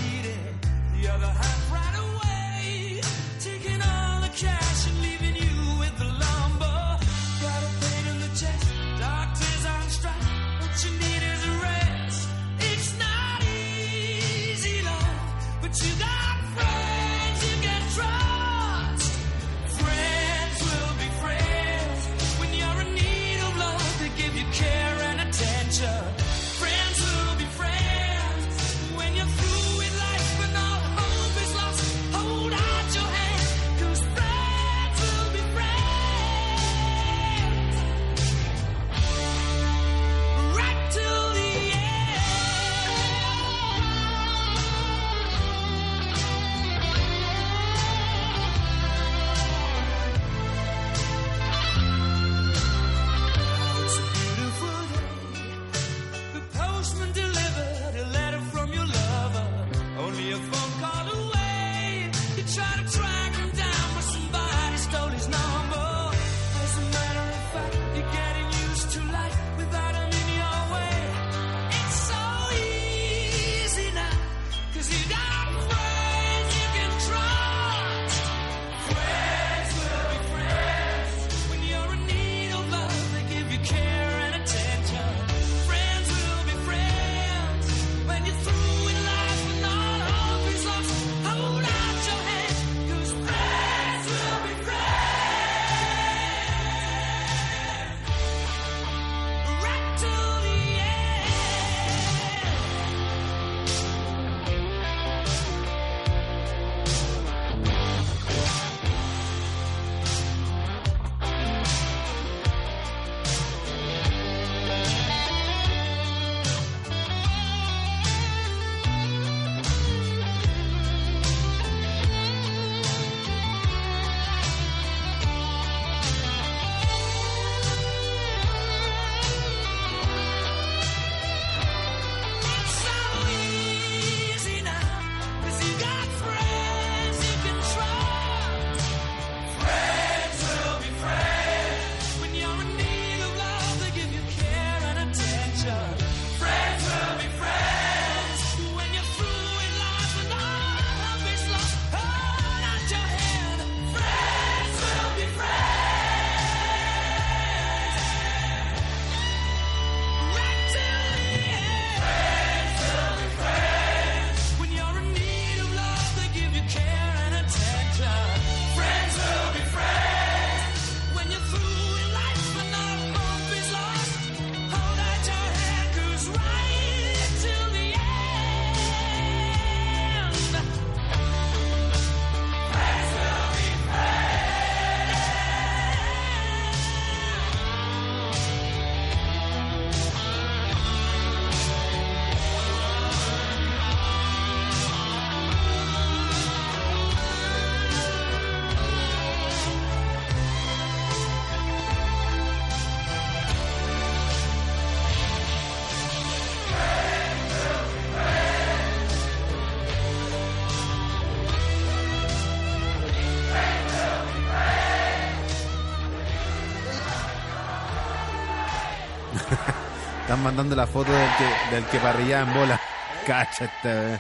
Mandando la foto del que, del que parrillaba en bola. Cacha este, eh.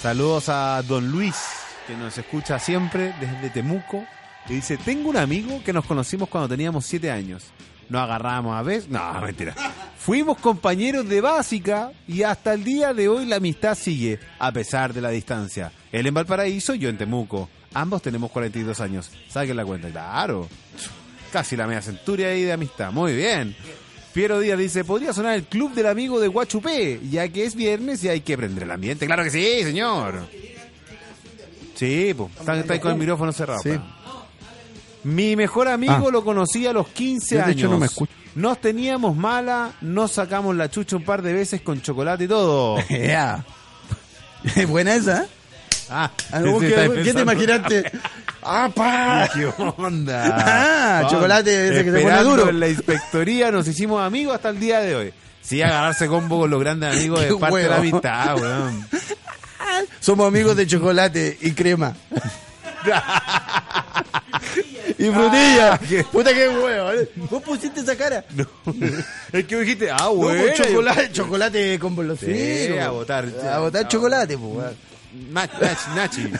Saludos a Don Luis, que nos escucha siempre desde Temuco. Y dice, tengo un amigo que nos conocimos cuando teníamos siete años. Nos agarramos a veces. No, mentira. Fuimos compañeros de básica y hasta el día de hoy la amistad sigue, a pesar de la distancia. Él en Valparaíso, yo en Temuco. Ambos tenemos 42 años. Saquen la cuenta. Claro. Casi la media centuria ahí de amistad. Muy bien. Piero Díaz dice, podría sonar el club del amigo de Guachupé, ya que es viernes y hay que prender el ambiente. Claro que sí, señor. Sí, pues, está, está ahí con el micrófono cerrado.
Sí.
pa. Mi mejor amigo
Ah.
lo conocí a los 15
Yo, de
años.
hecho, no me escucho.
Nos teníamos mala, nos sacamos la chucha un par de veces con chocolate y todo.
Ya. Buena esa, ¿eh?
Ah,
Ah, no,
sí,
¿qué, te
pensando.
imaginaste? ¡Ah, pa!
¿Qué onda?
Ah, chocolate ese que se pone duro.
En la inspectoría nos hicimos amigos hasta el día de hoy. Sí, agarrarse combo con los grandes amigos es parte de la
huevo.
amistad, weón.
Somos amigos de chocolate y crema. y frutilla.
Ah, qué-
Puta que huevo. ¿eh? ¿Vos pusiste esa cara? No,
Es que dijiste, ah,
pues,
bueno.
chocolate, chocolate con bolosino.
Sí, a botar.
A botar chocolate, pues. weón.
Nach, nach, nachi.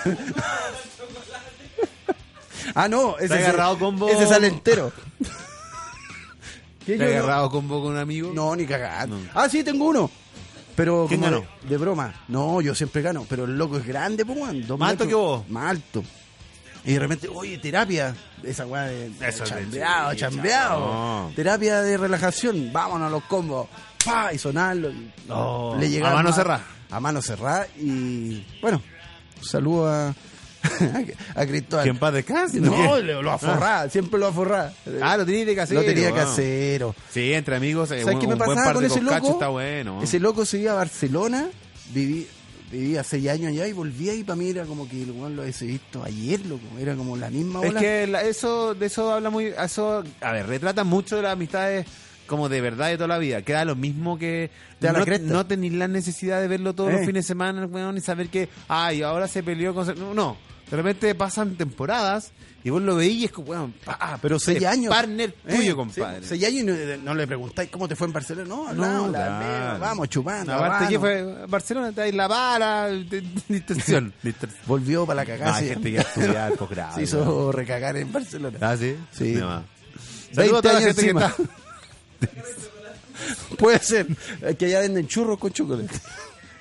Ah, no. Ese
¿Te ha
se-
agarrado combo?
Ese sale entero. ¿Qué,
¿Te has agarrado combo con un amigo?
No, ni cagando.
No.
Ah, sí, tengo uno. Pero
¿Quién
como
ganó?
De, de broma. No, yo siempre gano. Pero el loco es grande, pues,
¿Más alto que vos?
Más alto. Y de repente, oye, terapia. Esa weá de, de
Eso es de-
chambeado, chambeado.
no.
Terapia de relajación. Vámonos a los combos. Pa, y sonarlo. y
No.
Le llegaba
A mano cerrada.
A mano cerrada. Y bueno, saludo a, a Cristóbal.
Que en paz descanse.
No,
¿qué?
lo, lo aforraba, siempre lo aforraba.
Ah, lo tenías de casero.
Lo tenía
weón.
casero.
Sí, entre amigos, eh,
¿Sabes
un,
qué me pasaba con ese loco?
está bueno.
Ese loco se iba a Barcelona, viví, vivía seis años allá y volvía y para mí era como que weón lo hubiese visto ayer, loco. Era como la misma
Es
ola.
que la- eso, de eso habla muy, eso, a ver, retrata mucho de las amistades como de verdad de toda la vida. Queda lo mismo que
la
no, tener la necesidad de verlo todos los
Eh.
fines de semana, weón, y saber que, ay, ahora se peleó con... No. De repente pasan temporadas y vos lo veís y es como, weón, pa,
Pero seis años.
Partner
Eh,
tuyo,
sí,
compadre.
seis años y no, no le preguntáis cómo te fue en Barcelona. No, hablamos, la
claro.
vemos, vamos chupando.
Aparte, ¿qué fue? Barcelona, está ahí la vara, distensión.
Volvió para la
No,
cagada.
hay gente que estudia posgrado.
Se hizo recagar en Barcelona.
¿Ah, sí?
Sí. 20
Saludos a toda la
años
gente que
encima.
está-
Puede ser. Es que allá venden churros con chocolate.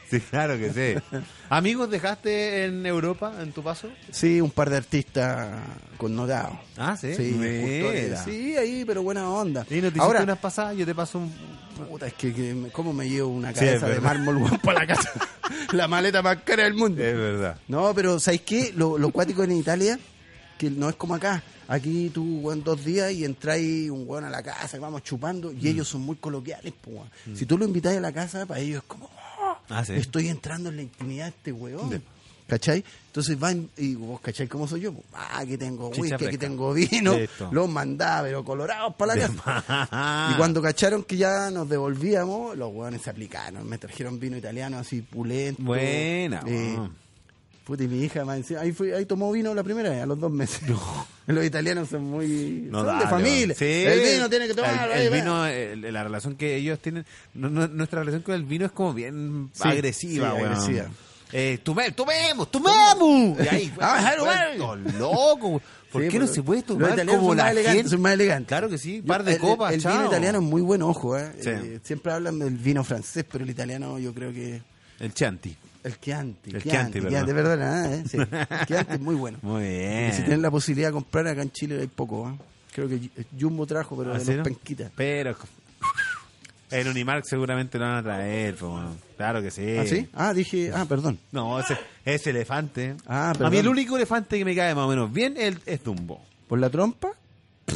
Sí, claro que sí. ¿Amigos dejaste en Europa en tu paso?
Sí, un par de artistas connotados.
Ah, sí.
Sí, sí, ahí, pero buena onda.
¿Y no te
Ahora,
unas pasadas? Yo te paso un...
puta, es que, que me- ¿cómo me llevo una
Sí,
cabeza de mármol para la casa? la maleta más cara del mundo.
Es verdad.
No, pero ¿sabes qué? Lo, lo cuático en Italia, que no es como acá. Aquí tú, weón, dos días y entráis un weón a la casa, y vamos chupando,
Mm.
y ellos son muy coloquiales, pues, weón. Si tú lo invitáis a la casa, para ellos es como, "Oh,
Ah, sí.
estoy entrando en la intimidad de este weón. ¿Cachai? Entonces van, y vos, ¿cachai cómo soy yo? Ah, aquí tengo
Chicha
whisky, aquí
fresca.
tengo vino.
Listo.
Los mandaba, pero colorados para la
De
casa. Y cuando cacharon que ya nos devolvíamos, los hueones se aplicaron. Me trajeron vino italiano así pulento.
Buena,
Eh. Puta, y mi hija más encima- ahí, fue, ahí tomó vino la primera vez, a los dos meses. Los italianos son muy...
No,
son de familia.
Sí.
El vino tiene que tomar.
El, el vino, el- la relación que ellos tienen, no- no- nuestra relación con el vino es como bien
Sí,
agresiva,
sí,
weón.
agresiva.
Eh, tume- tomemos, tomemos. Y ahí,
Ah,
weón. loco. ¿Por
Sí,
qué no se puede tomar como la
elegantes,
gente?
son más elegantes.
Claro que sí, par de
el-
copas,
El,
chao.
vino italiano es muy buen ojo, ¿eh?
Sí.
Eh, Siempre hablan del vino francés, pero el italiano yo creo que...
El Chianti.
El Chianti.
El
Chianti,
Chianti, perdón.
verdad, ¿eh? Sí. El Chianti es muy bueno.
Muy
Y si tienen
bien.
la posibilidad de comprar acá en Chile hay poco, ¿eh? Creo que Jumbo trajo, pero
¿Ah,
de los
no?
penquitas.
Pero en Unimark seguramente lo van a traer, po, claro que sí.
¿Ah, sí? Ah, dije, ah, perdón.
No, ese, ese elefante.
Ah,
a mí
perdón.
el único elefante que me cae más o menos bien es, es Dumbo.
¿Por la trompa?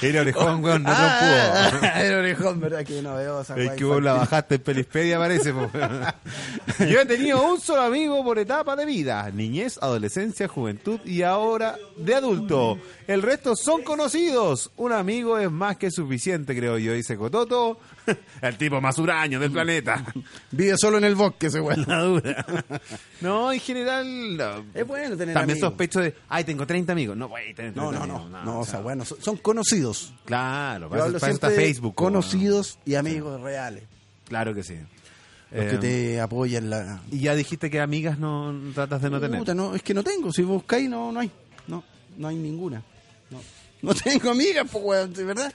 Era orejón, weón, no
ah,
trompudo.
el orejón, ¿verdad? Que no veo esa
Es que vos la bajaste en Pelispedia, parece. po. Yo he tenido un solo amigo por etapa de vida: niñez, adolescencia, juventud y ahora de adulto. El resto son conocidos. Un amigo es más que suficiente, creo yo, dice Cototo, el tipo más huraño del planeta.
Vive solo en el bosque ese güey.
La dura. No, en general. no.
Es bueno tener
También
amigos.
sospecho de, ay, tengo 30 amigos. No, güey, tener 30
No, no,
amigos.
no. No, o
o
sea,
sea,
bueno, son, son conocidos.
Claro, para eso, Facebook.
Conocidos y amigos reales.
Claro que sí.
Los
Eh,
que te apoyan la.
Y ya dijiste que amigas no tratas de no tener.
Puta, no, es que no tengo. Si buscáis, no, no hay. No, no hay ninguna. No, no tengo amigas, pues, weón, ¿de verdad?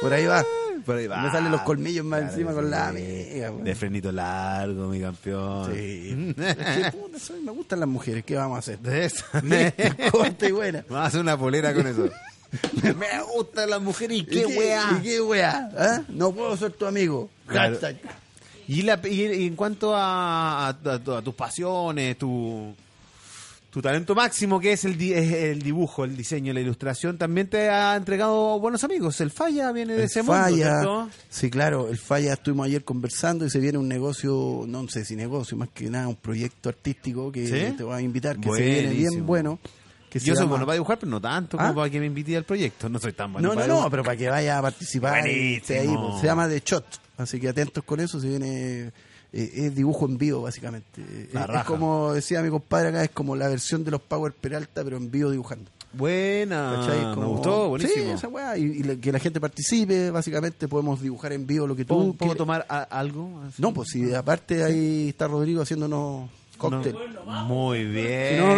Por ahí va.
Por ahí va.
Me salen los colmillos más
Claro
encima con la amiga.
De frenito largo, mi campeón.
Sí. Es que, puta, soy- me gustan las mujeres, ¿qué vamos a hacer?
De eso.
Corta y buena.
Vamos a hacer una polera con eso.
Me gustan las mujeres y
qué weá.
¿Y qué weá? ¿Ah? No puedo ser tu amigo.
Claro. Y, la, y en cuanto a, a- a tu- a tus pasiones, tu, tu talento máximo, que es el, di- el dibujo, el diseño, la ilustración, también te ha entregado buenos amigos. El Falla viene de
El
ese mundo,
falla,
¿cierto?
sí, claro, el falla estuvimos ayer conversando y se viene un negocio, no sé si negocio, más que nada un proyecto artístico que
¿Sí?
te voy a invitar, que se viene
Buenísimo.
bien bueno. Que
Yo soy
llama-
bueno para dibujar, pero no tanto como
¿Ah?
para que me invite al proyecto. No soy tan bueno
No, no,
para
no,
dibujar.
pero para que vaya a participar. ahí,
Buenísimo.
pues, se llama The Shot, así que atentos con eso, se viene... eh, es dibujo en vivo, básicamente. Eh,
La
es,
raja.
como decía mi compadre acá, es como la versión de los Power Peralta, pero en vivo dibujando.
Buena. Ah, me
Como-
gustó, buenísimo.
Sí, esa weá, y, y la- que la gente participe, básicamente podemos dibujar en vivo lo que
¿Puedo,
tú
puedo tomar a- algo? así?
No, pues si aparte ahí está Rodrigo haciéndonos cóctel.
No. Muy bien.
No,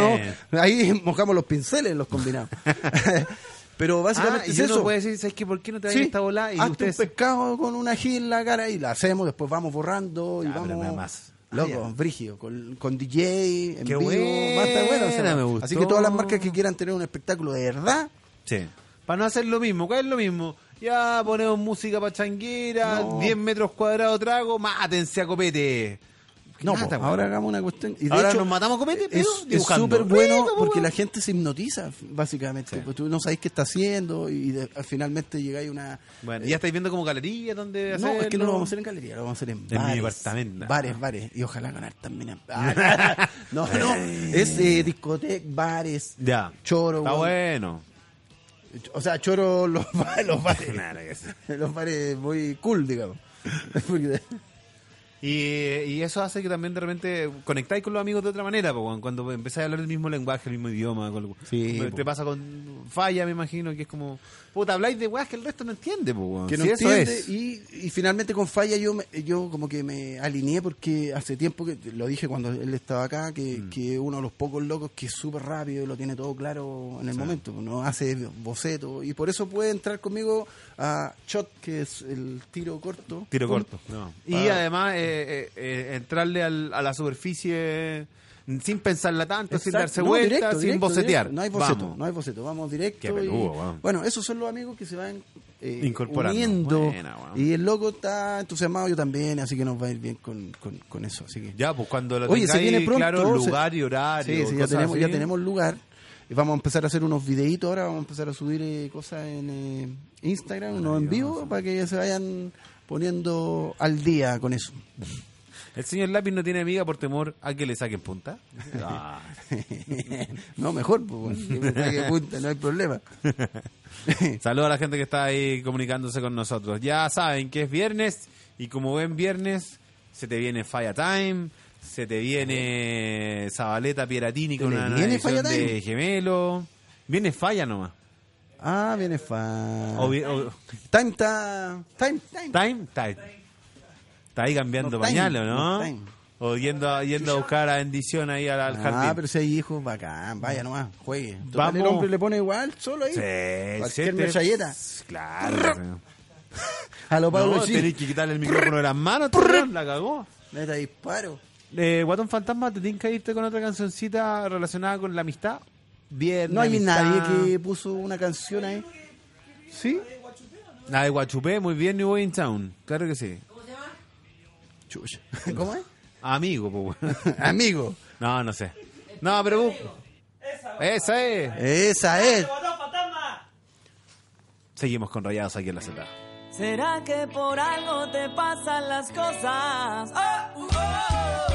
no, ahí mojamos los pinceles los combinados. Pero básicamente
Ah, y
es
uno
eso.
puede decir, ¿sabes qué? ¿Por qué no te
Sí,
esta bola? Y
hazte
ustedes...
un pescado con una ají en la cara y la hacemos, después vamos borrando y
Ah, pero
vamos...
más.
Loco,
Ah,
brígido, con, con DJ, en
Qué
vivo, va a estar bueno. o sea,
buena, me gustó.
Así que todas las marcas que quieran tener un espectáculo de verdad,
Sí. Para no hacer lo mismo, ¿cuál es lo mismo? Ya ponemos música pachanguera,
No.
10 metros cuadrados trago, mátense a copete.
No, po, ahora hagamos una cuestión. Y de
Ahora
hecho,
nos matamos a copete, pero
es súper bueno porque la gente se hipnotiza, básicamente. Pues tú no sabes qué está haciendo y de- finalmente llegáis a una.
Bueno, ¿y ya estáis viendo como galería donde
No, es que no lo vamos a hacer en galería, lo vamos a hacer en
mi
bares.
departamento.
Bares, bares. Y ojalá ganar también. Ah, no, no. Es eh, discoteca, bares,
Ya.
choro.
Está bueno.
O sea, choro los, los bares. Los bares muy cool, digamos.
Y, y eso hace que también de repente conectáis con los amigos de otra manera, po, cuando empezáis a hablar el mismo lenguaje, el mismo idioma. con-
Sí,
te
po.
pasa con falla, me imagino, que es como, puta, habláis de weas que el resto no entiende, po,
que no
Si eso
entiende
es.
y, y finalmente con Falla yo me- yo como que me alineé porque hace tiempo que lo dije cuando él estaba acá que,
Mm.
que uno de los pocos locos que es súper rápido y lo tiene todo claro en el momento no hace boceto y por eso puede entrar conmigo a shot que es el tiro corto
Tiro corto. Y
Pa-
además eh, eh, eh, entrarle al- a la superficie sin pensarla tanto, sin darse
No,
vuelta,
directo,
sin
directo,
bocetear.
directo. No hay boceto,
Vamos.
no hay boceto, vamos directo. Y-. Bueno, esos son los amigos que se van eh,
Incorporando.
uniendo.
Buena, weón.
y el loco está entusiasmado, yo también, así que nos va a ir bien con, con, con eso. Así que.
Ya, pues cuando lo
Oye, se viene pronto.
claro, lugar y horario.
Sí, sí, ya tenemos,
así.
ya tenemos lugar. Y vamos a empezar a hacer unos videitos ahora, vamos a empezar a subir eh, cosas en eh, Instagram, unos en vivo, para que ya se vayan poniendo al día con eso.
El señor Lápiz no tiene amiga por temor a que le saquen punta. Ah.
no, mejor, pues, bueno, que me saque punta, no hay problema.
Saludos a la gente que está ahí comunicándose con nosotros. Ya saben que es viernes y como ven viernes, se te viene Falla Time, se te viene Zabaleta Pieratini con
¿Se le
una
viene
edición
Falla Time?
de gemelo. Viene Falla nomás.
Ah, viene fan. Time está. Time, time.
time, time. Está ahí cambiando
No,
pañales, ¿no? O yendo, a- yendo a buscar la bendición ahí al, al
Ah,
jardín.
pero si hay hijos, bacán, vaya nomás, juegue. Total, el
Vamos.
hombre le pone igual, solo ahí.
Sí,
Cualquier metralleta.
Claro.
A lo Pablo
No, tenés que quitarle el micrófono de las manos, la cagó.
Neta disparo.
Eh, Guatón Fantasma, ¿te tienes que irte con otra cancioncita relacionada con la amistad? Bien.
No hay
amistad.
nadie que puso una canción ahí. ¿Sí?
La de Guachupé, muy bien, New Boy in Town. Claro que sí.
Chucha. ¿Cómo es?
Amigo, pues.
Amigo.
No, no sé. No, pero Esa es.
Esa es.
Seguimos con rayados aquí en la Z.
¿Será que por algo te pasan las cosas? Oh, oh.
Bienvenidos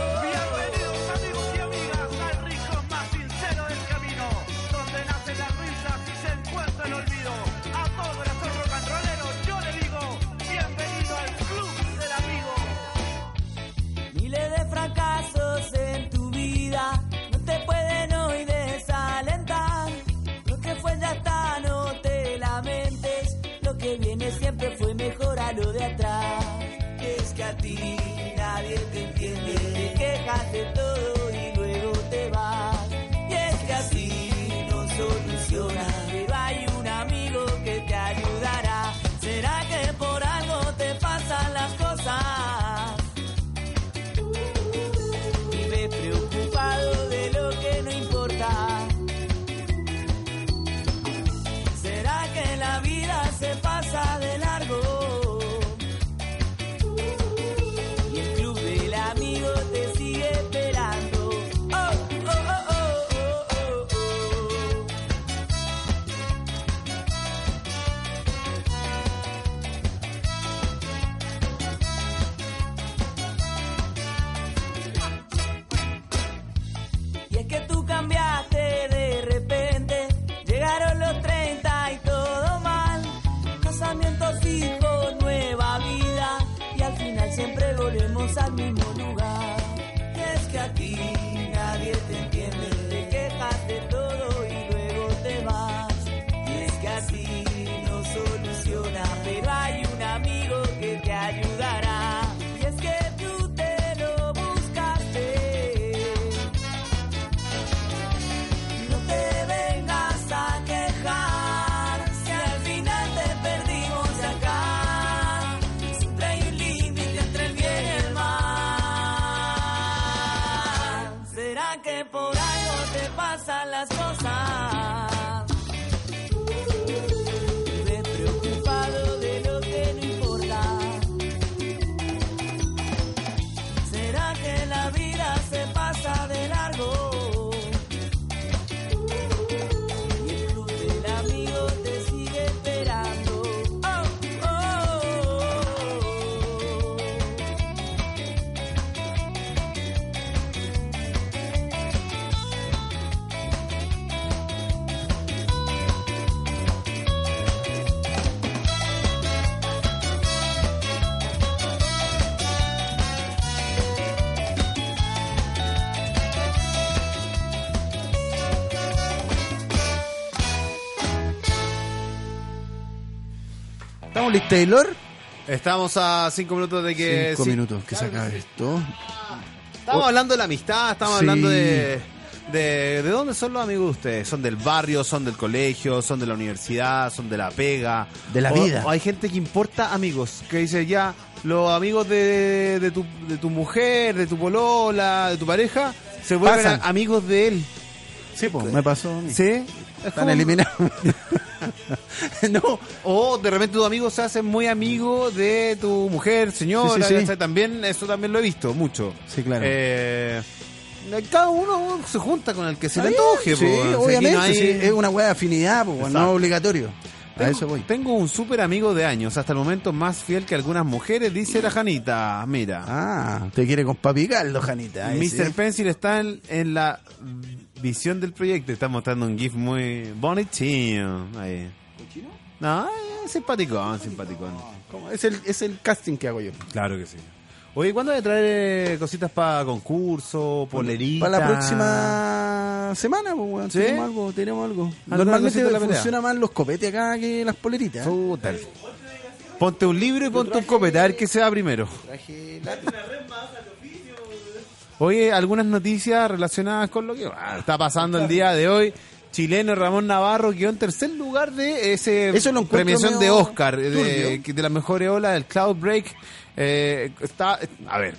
atrás. Aquí
¿Estamos listos, Taylor?
Estamos a cinco minutos de que.
Cinco
sí.
minutos que se acabe esto.
Estamos hablando de la amistad, estamos
Sí.
hablando de, de. ¿De dónde son los amigos de ustedes? ¿Son del barrio, son del colegio, son de la universidad, son de la pega?
De la
O-
vida.
o hay gente que importa amigos, que dice ya, los amigos de, de, tu, de tu mujer, de tu polola, de tu pareja, se vuelven amigos de él.
Sí, pues, me pasó a mí.
¿Sí? Es
Están eliminados. no,
O de repente tus amigos se hacen muy amigos de tu mujer, señora,
Sí, sí.
También, eso también lo he visto mucho.
Sí, claro.
Eh, cada uno se junta con el que se le antoje,
sí,
po,
obviamente,
no hay-
sí, es una weá de afinidad, no es obligatorio. A eso voy.
tengo un súper amigo de años, hasta el momento más fiel que algunas mujeres, dice la Janita. Mira,
Ah, te quiere con papi Caldo, Janita.
Mr. Pencil está en, en la visión del proyecto. Está mostrando un GIF muy bonitinho. Ahí. No, es simpaticón, simpaticón.
¿Cómo? Es, el, es el casting que hago yo.
Claro que sí. Oye, ¿cuándo voy a traer eh, cositas para concurso, poleritas?
Para la próxima semana, pues, weón,
¿Sí?
tenemos algo, tenemos algo.
¿Alguna
Normalmente
la
funciona más los copetes acá que las poleritas.
Puta. Ponte un libro y ponte un copete, a ver qué se da primero.
Traje lápiz.
Oye, algunas noticias relacionadas con lo que ah, está pasando el día de hoy. Chileno Ramón Navarro quedó en tercer lugar de ese
Eso lo
premiación de Oscar, de,
turbio.
de las mejores olas del Cloud Break. Eh, está, a ver,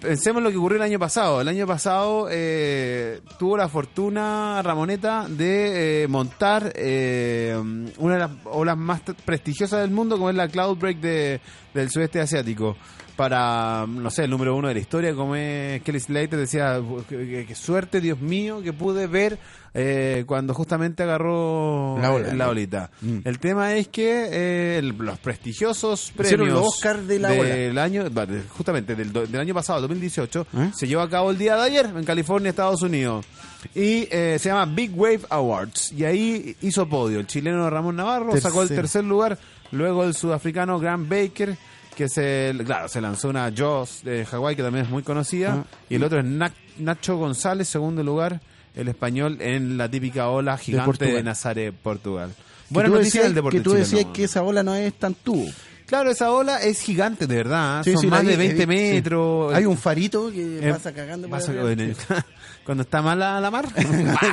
pensemos lo que ocurrió el año pasado. El año pasado eh, tuvo la fortuna Ramoneta de eh, montar eh, una de las olas más prestigiosas del mundo, como es la Cloud Break de, del sudeste asiático. Para, no sé, el número uno de la historia, como es Kelly Slater, decía, qué suerte, Dios mío, que pude ver eh, cuando justamente agarró
La ola.
eh, la olita.
Mm.
El tema es que eh, el- los prestigiosos premios
los Oscar de la ola.
del año, va, de- justamente del, del año pasado, 2018,
¿Eh?
se llevó a cabo el día de ayer en California, Estados Unidos. Y eh, se llama Big Wave Awards. Y ahí hizo podio. El chileno Ramón Navarro sacó el tercer lugar. Luego el sudafricano Grant Baker, que se, claro, se lanzó una Joss de Hawái, que también es muy conocida.
Ah.
Y el otro es Na- Nacho González, segundo lugar. El español en la típica ola gigante de,
Portugal.
Nazaré, Portugal. Buena noticia
decías-
del deporte
Que tú decías que esa bola no es tan tubo.
Claro, esa ola es gigante, de verdad.
Sí,
Son
sí, la
más de
he
20
vi- sí.
metros.
Hay un farito que
Eh,
pasa cagando
pasa- cuando está mala la mar.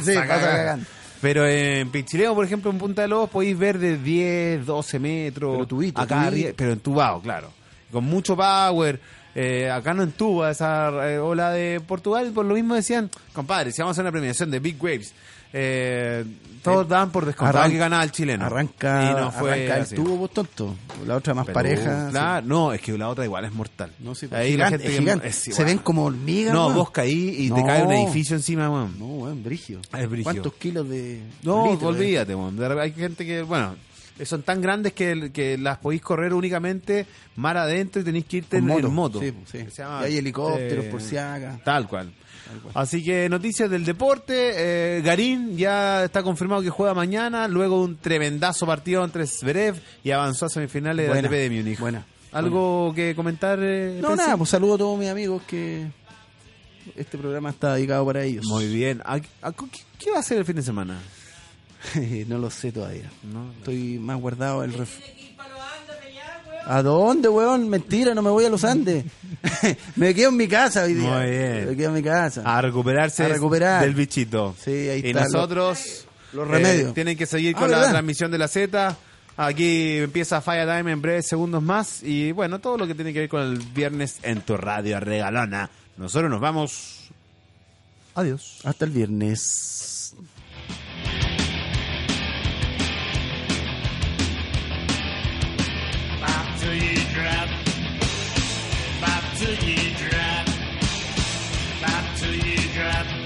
Sí, pasa cagando.
Pero en Pichileo, por ejemplo, en Punta de Lobos, podéis ver de 10, 12 metros.
Pero tubito,
acá
tubito.
pero entubado, claro. Con mucho power. Eh, acá no entuba esa eh, ola de Portugal. Por lo mismo decían, compadre, si vamos a hacer una premiación de Big Waves, eh, todos daban por descontado que ganaba el chileno.
Arranca,
y no fue
arranca el tubo, vos tonto. La otra más
Pero,
pareja.
Claro, no, es que la otra igual es mortal.
sí. No, sí,
Ahí
gigante,
la gente
es
que-
Se ven como hormigas.
No,
weón.
vos caí y te cae un edificio encima, weón.
No, weón, brigio.
Es brígido.
¿Cuántos kilos de.?
No,
litros de-
olvídate, weón. Hay gente que, bueno, son tan grandes que, que las podéis correr únicamente mar adentro y tenéis que irte en
moto.
en moto.
Sí, sí.
Que se llama,
Y hay helicópteros
eh,
por si haga.
Tal cual. Así que noticias del deporte. eh, Garín ya está confirmado que juega mañana, luego un tremendazo partido entre Zverev y avanzó a semifinales
Buena,
del ATP de Múnich.
buena,
¿Algo que comentar? eh,
No, nada, pues saludo a todos mis amigos que este programa está dedicado para ellos.
Muy bien. ¿A- a- ¿Qué, qué va a hacer el fin de semana?
no lo sé todavía.
No.
Estoy más guardado el ref... ¿A dónde, weón? Mentira, no me voy a los Andes. me quedo en mi casa hoy día.
Muy bien.
Me quedo en mi casa.
A recuperarse
A recuperar.
del bichito.
Sí, ahí
y
está,
nosotros
los
eh,
remedios.
tienen que seguir
Ah,
con la transmisión de la Z. Aquí empieza Fire Time en breves segundos más. Y bueno, todo lo que tiene que ver con el viernes en tu radio regalona. Nosotros nos vamos. Adiós.
Hasta el viernes.
Till you drop. You drop. Bop you drop.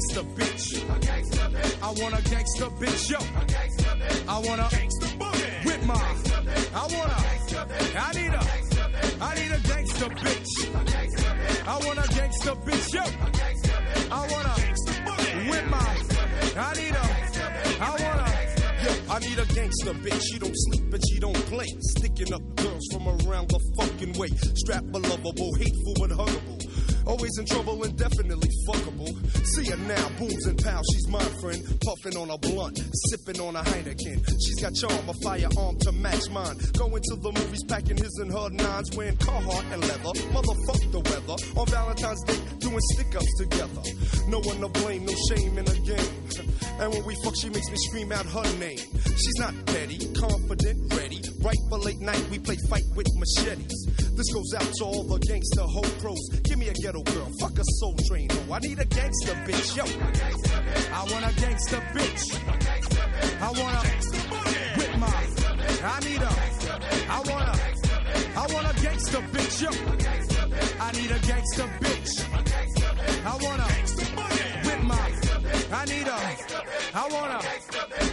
Gangster bitch. A gangster bitch. I want a gangster bitch, yo. A gangster bitch. I want a gangster boogie. With my. I want a. I need a. I need a gangster bitch. A gangster bitch. I want a gangster bitch, yo. A gangster bitch. I want a gangster boogie. With my. I need a. I want a. Yo, I need a gangster bitch. She don't sleep and she don't play. Sticking up girls from around the fucking way. Strap a lovable, hateful but huggable. Always in trouble and definitely fuckable. See her now, booms and pals, she's my friend. Puffing on a blunt, sipping on a Heineken. She's got charm, a firearm to match mine. Going to the movies, packing his and her nines, wearing Carhartt and leather. Motherfuck the weather. On Valentine's Day, doing stick ups together. No one to blame, no shame in the game. And when we fuck, she makes me scream out her name. She's not petty, confident, ready. Right for late night, we play fight with machetes. This goes out to all the gangster hoe pros. Give me a ghetto girl, fuck a soul train hoe. I need a gangster bitch, yo.
I want a gangster bitch. I want a with my. I need a. I want a. I want a gangster bitch. Yo. I need a gangster bitch. I want a with my. I need a. I want a.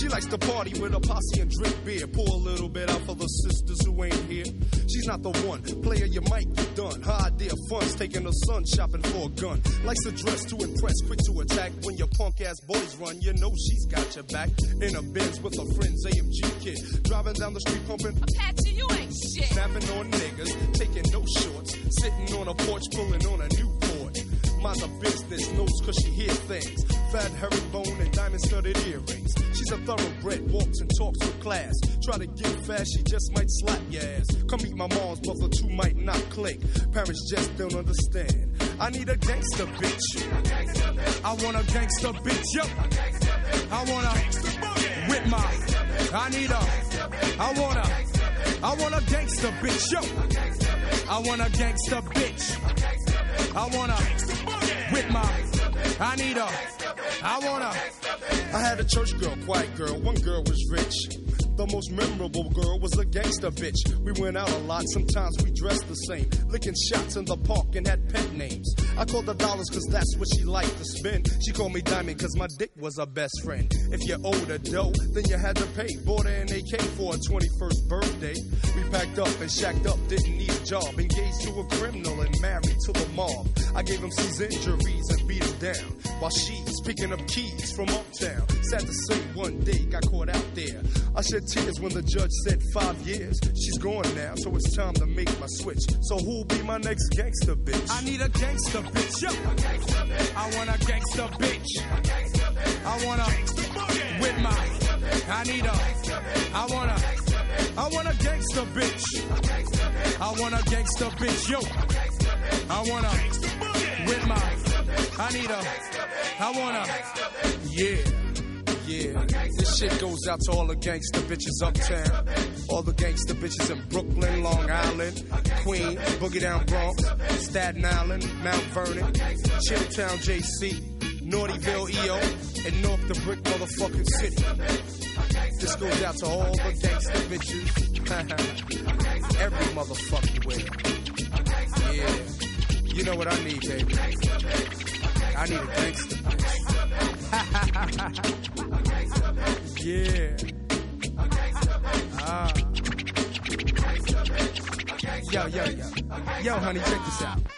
She likes to party with a posse and drink beer. Pour a little bit out for the sisters who ain't here. She's not the one. Player, you might get done. Her idea of fun's taking her son shopping for a gun. Likes to dress to impress, quick to attack. When your punk ass boys run, you know she's got your back. In a Benz with her friends, AMG kid. Driving down the street pumping.
Apache, you ain't shit.
Snapping on niggas, taking no shorts. Sitting on a porch, pulling on a Newport. Mind the business, knows cause she hear things. Fat herringbone and diamond studded earrings. She's a thoroughbred, walks and talks with class. Try to get fast, she just might slap your ass. Come meet my mom's, but the two might not click. Parents just don't understand. I need a gangster bitch.
I want a gangster bitch. Yo. I want a with my. I need a. I want a. I want a gangster bitch. Yo. I want a gangster bitch. I want a with my. I need a. I want a.
I had a church girl, quiet girl. One girl was rich. The most memorable girl was a gangster bitch. We went out a lot, sometimes we dressed the same. Licking shots in the park and had pet names. I called her dollars cause that's what she liked to spend. She called me diamond cause my dick was her best friend. If you owed her dough, then you had to pay. Bought her an AK for her 21st birthday. We packed up and shacked up, didn't need a job. Engaged to a criminal and married to the mob. I gave him some injuries and beat him down. While she's picking up keys from uptown. Sad to say, one day got caught out there. I shed tears when the judge said five years. She's gone now, so it's time to make my switch. So who'll be my next gangster bitch?
I need a gangster bitch. Yo. I want a gangster bitch. I want a with my. I need a. I want a. I want a gangster bitch. I want a gangster bitch. Yo. I want a with my. I need a. I want a.
Yeah. Yeah, this shit goes out to all the gangster bitches uptown. All the gangster bitches in Brooklyn, Long Island, Queens, Boogie Down Bronx, Staten Island, Mount Vernon, Chilltown JC, Naughtyville EO, and North the Brick motherfucking city. This goes out to all the gangster bitches. Every motherfucking way. Yeah. You know what I need, baby. I need a gangster
Yeah. Ah. Yo, yo, yo. Yo, honey, check this out.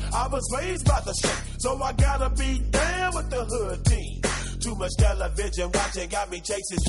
I was raised by the street, so I gotta be down with the hood team. Too much television watching got me chasing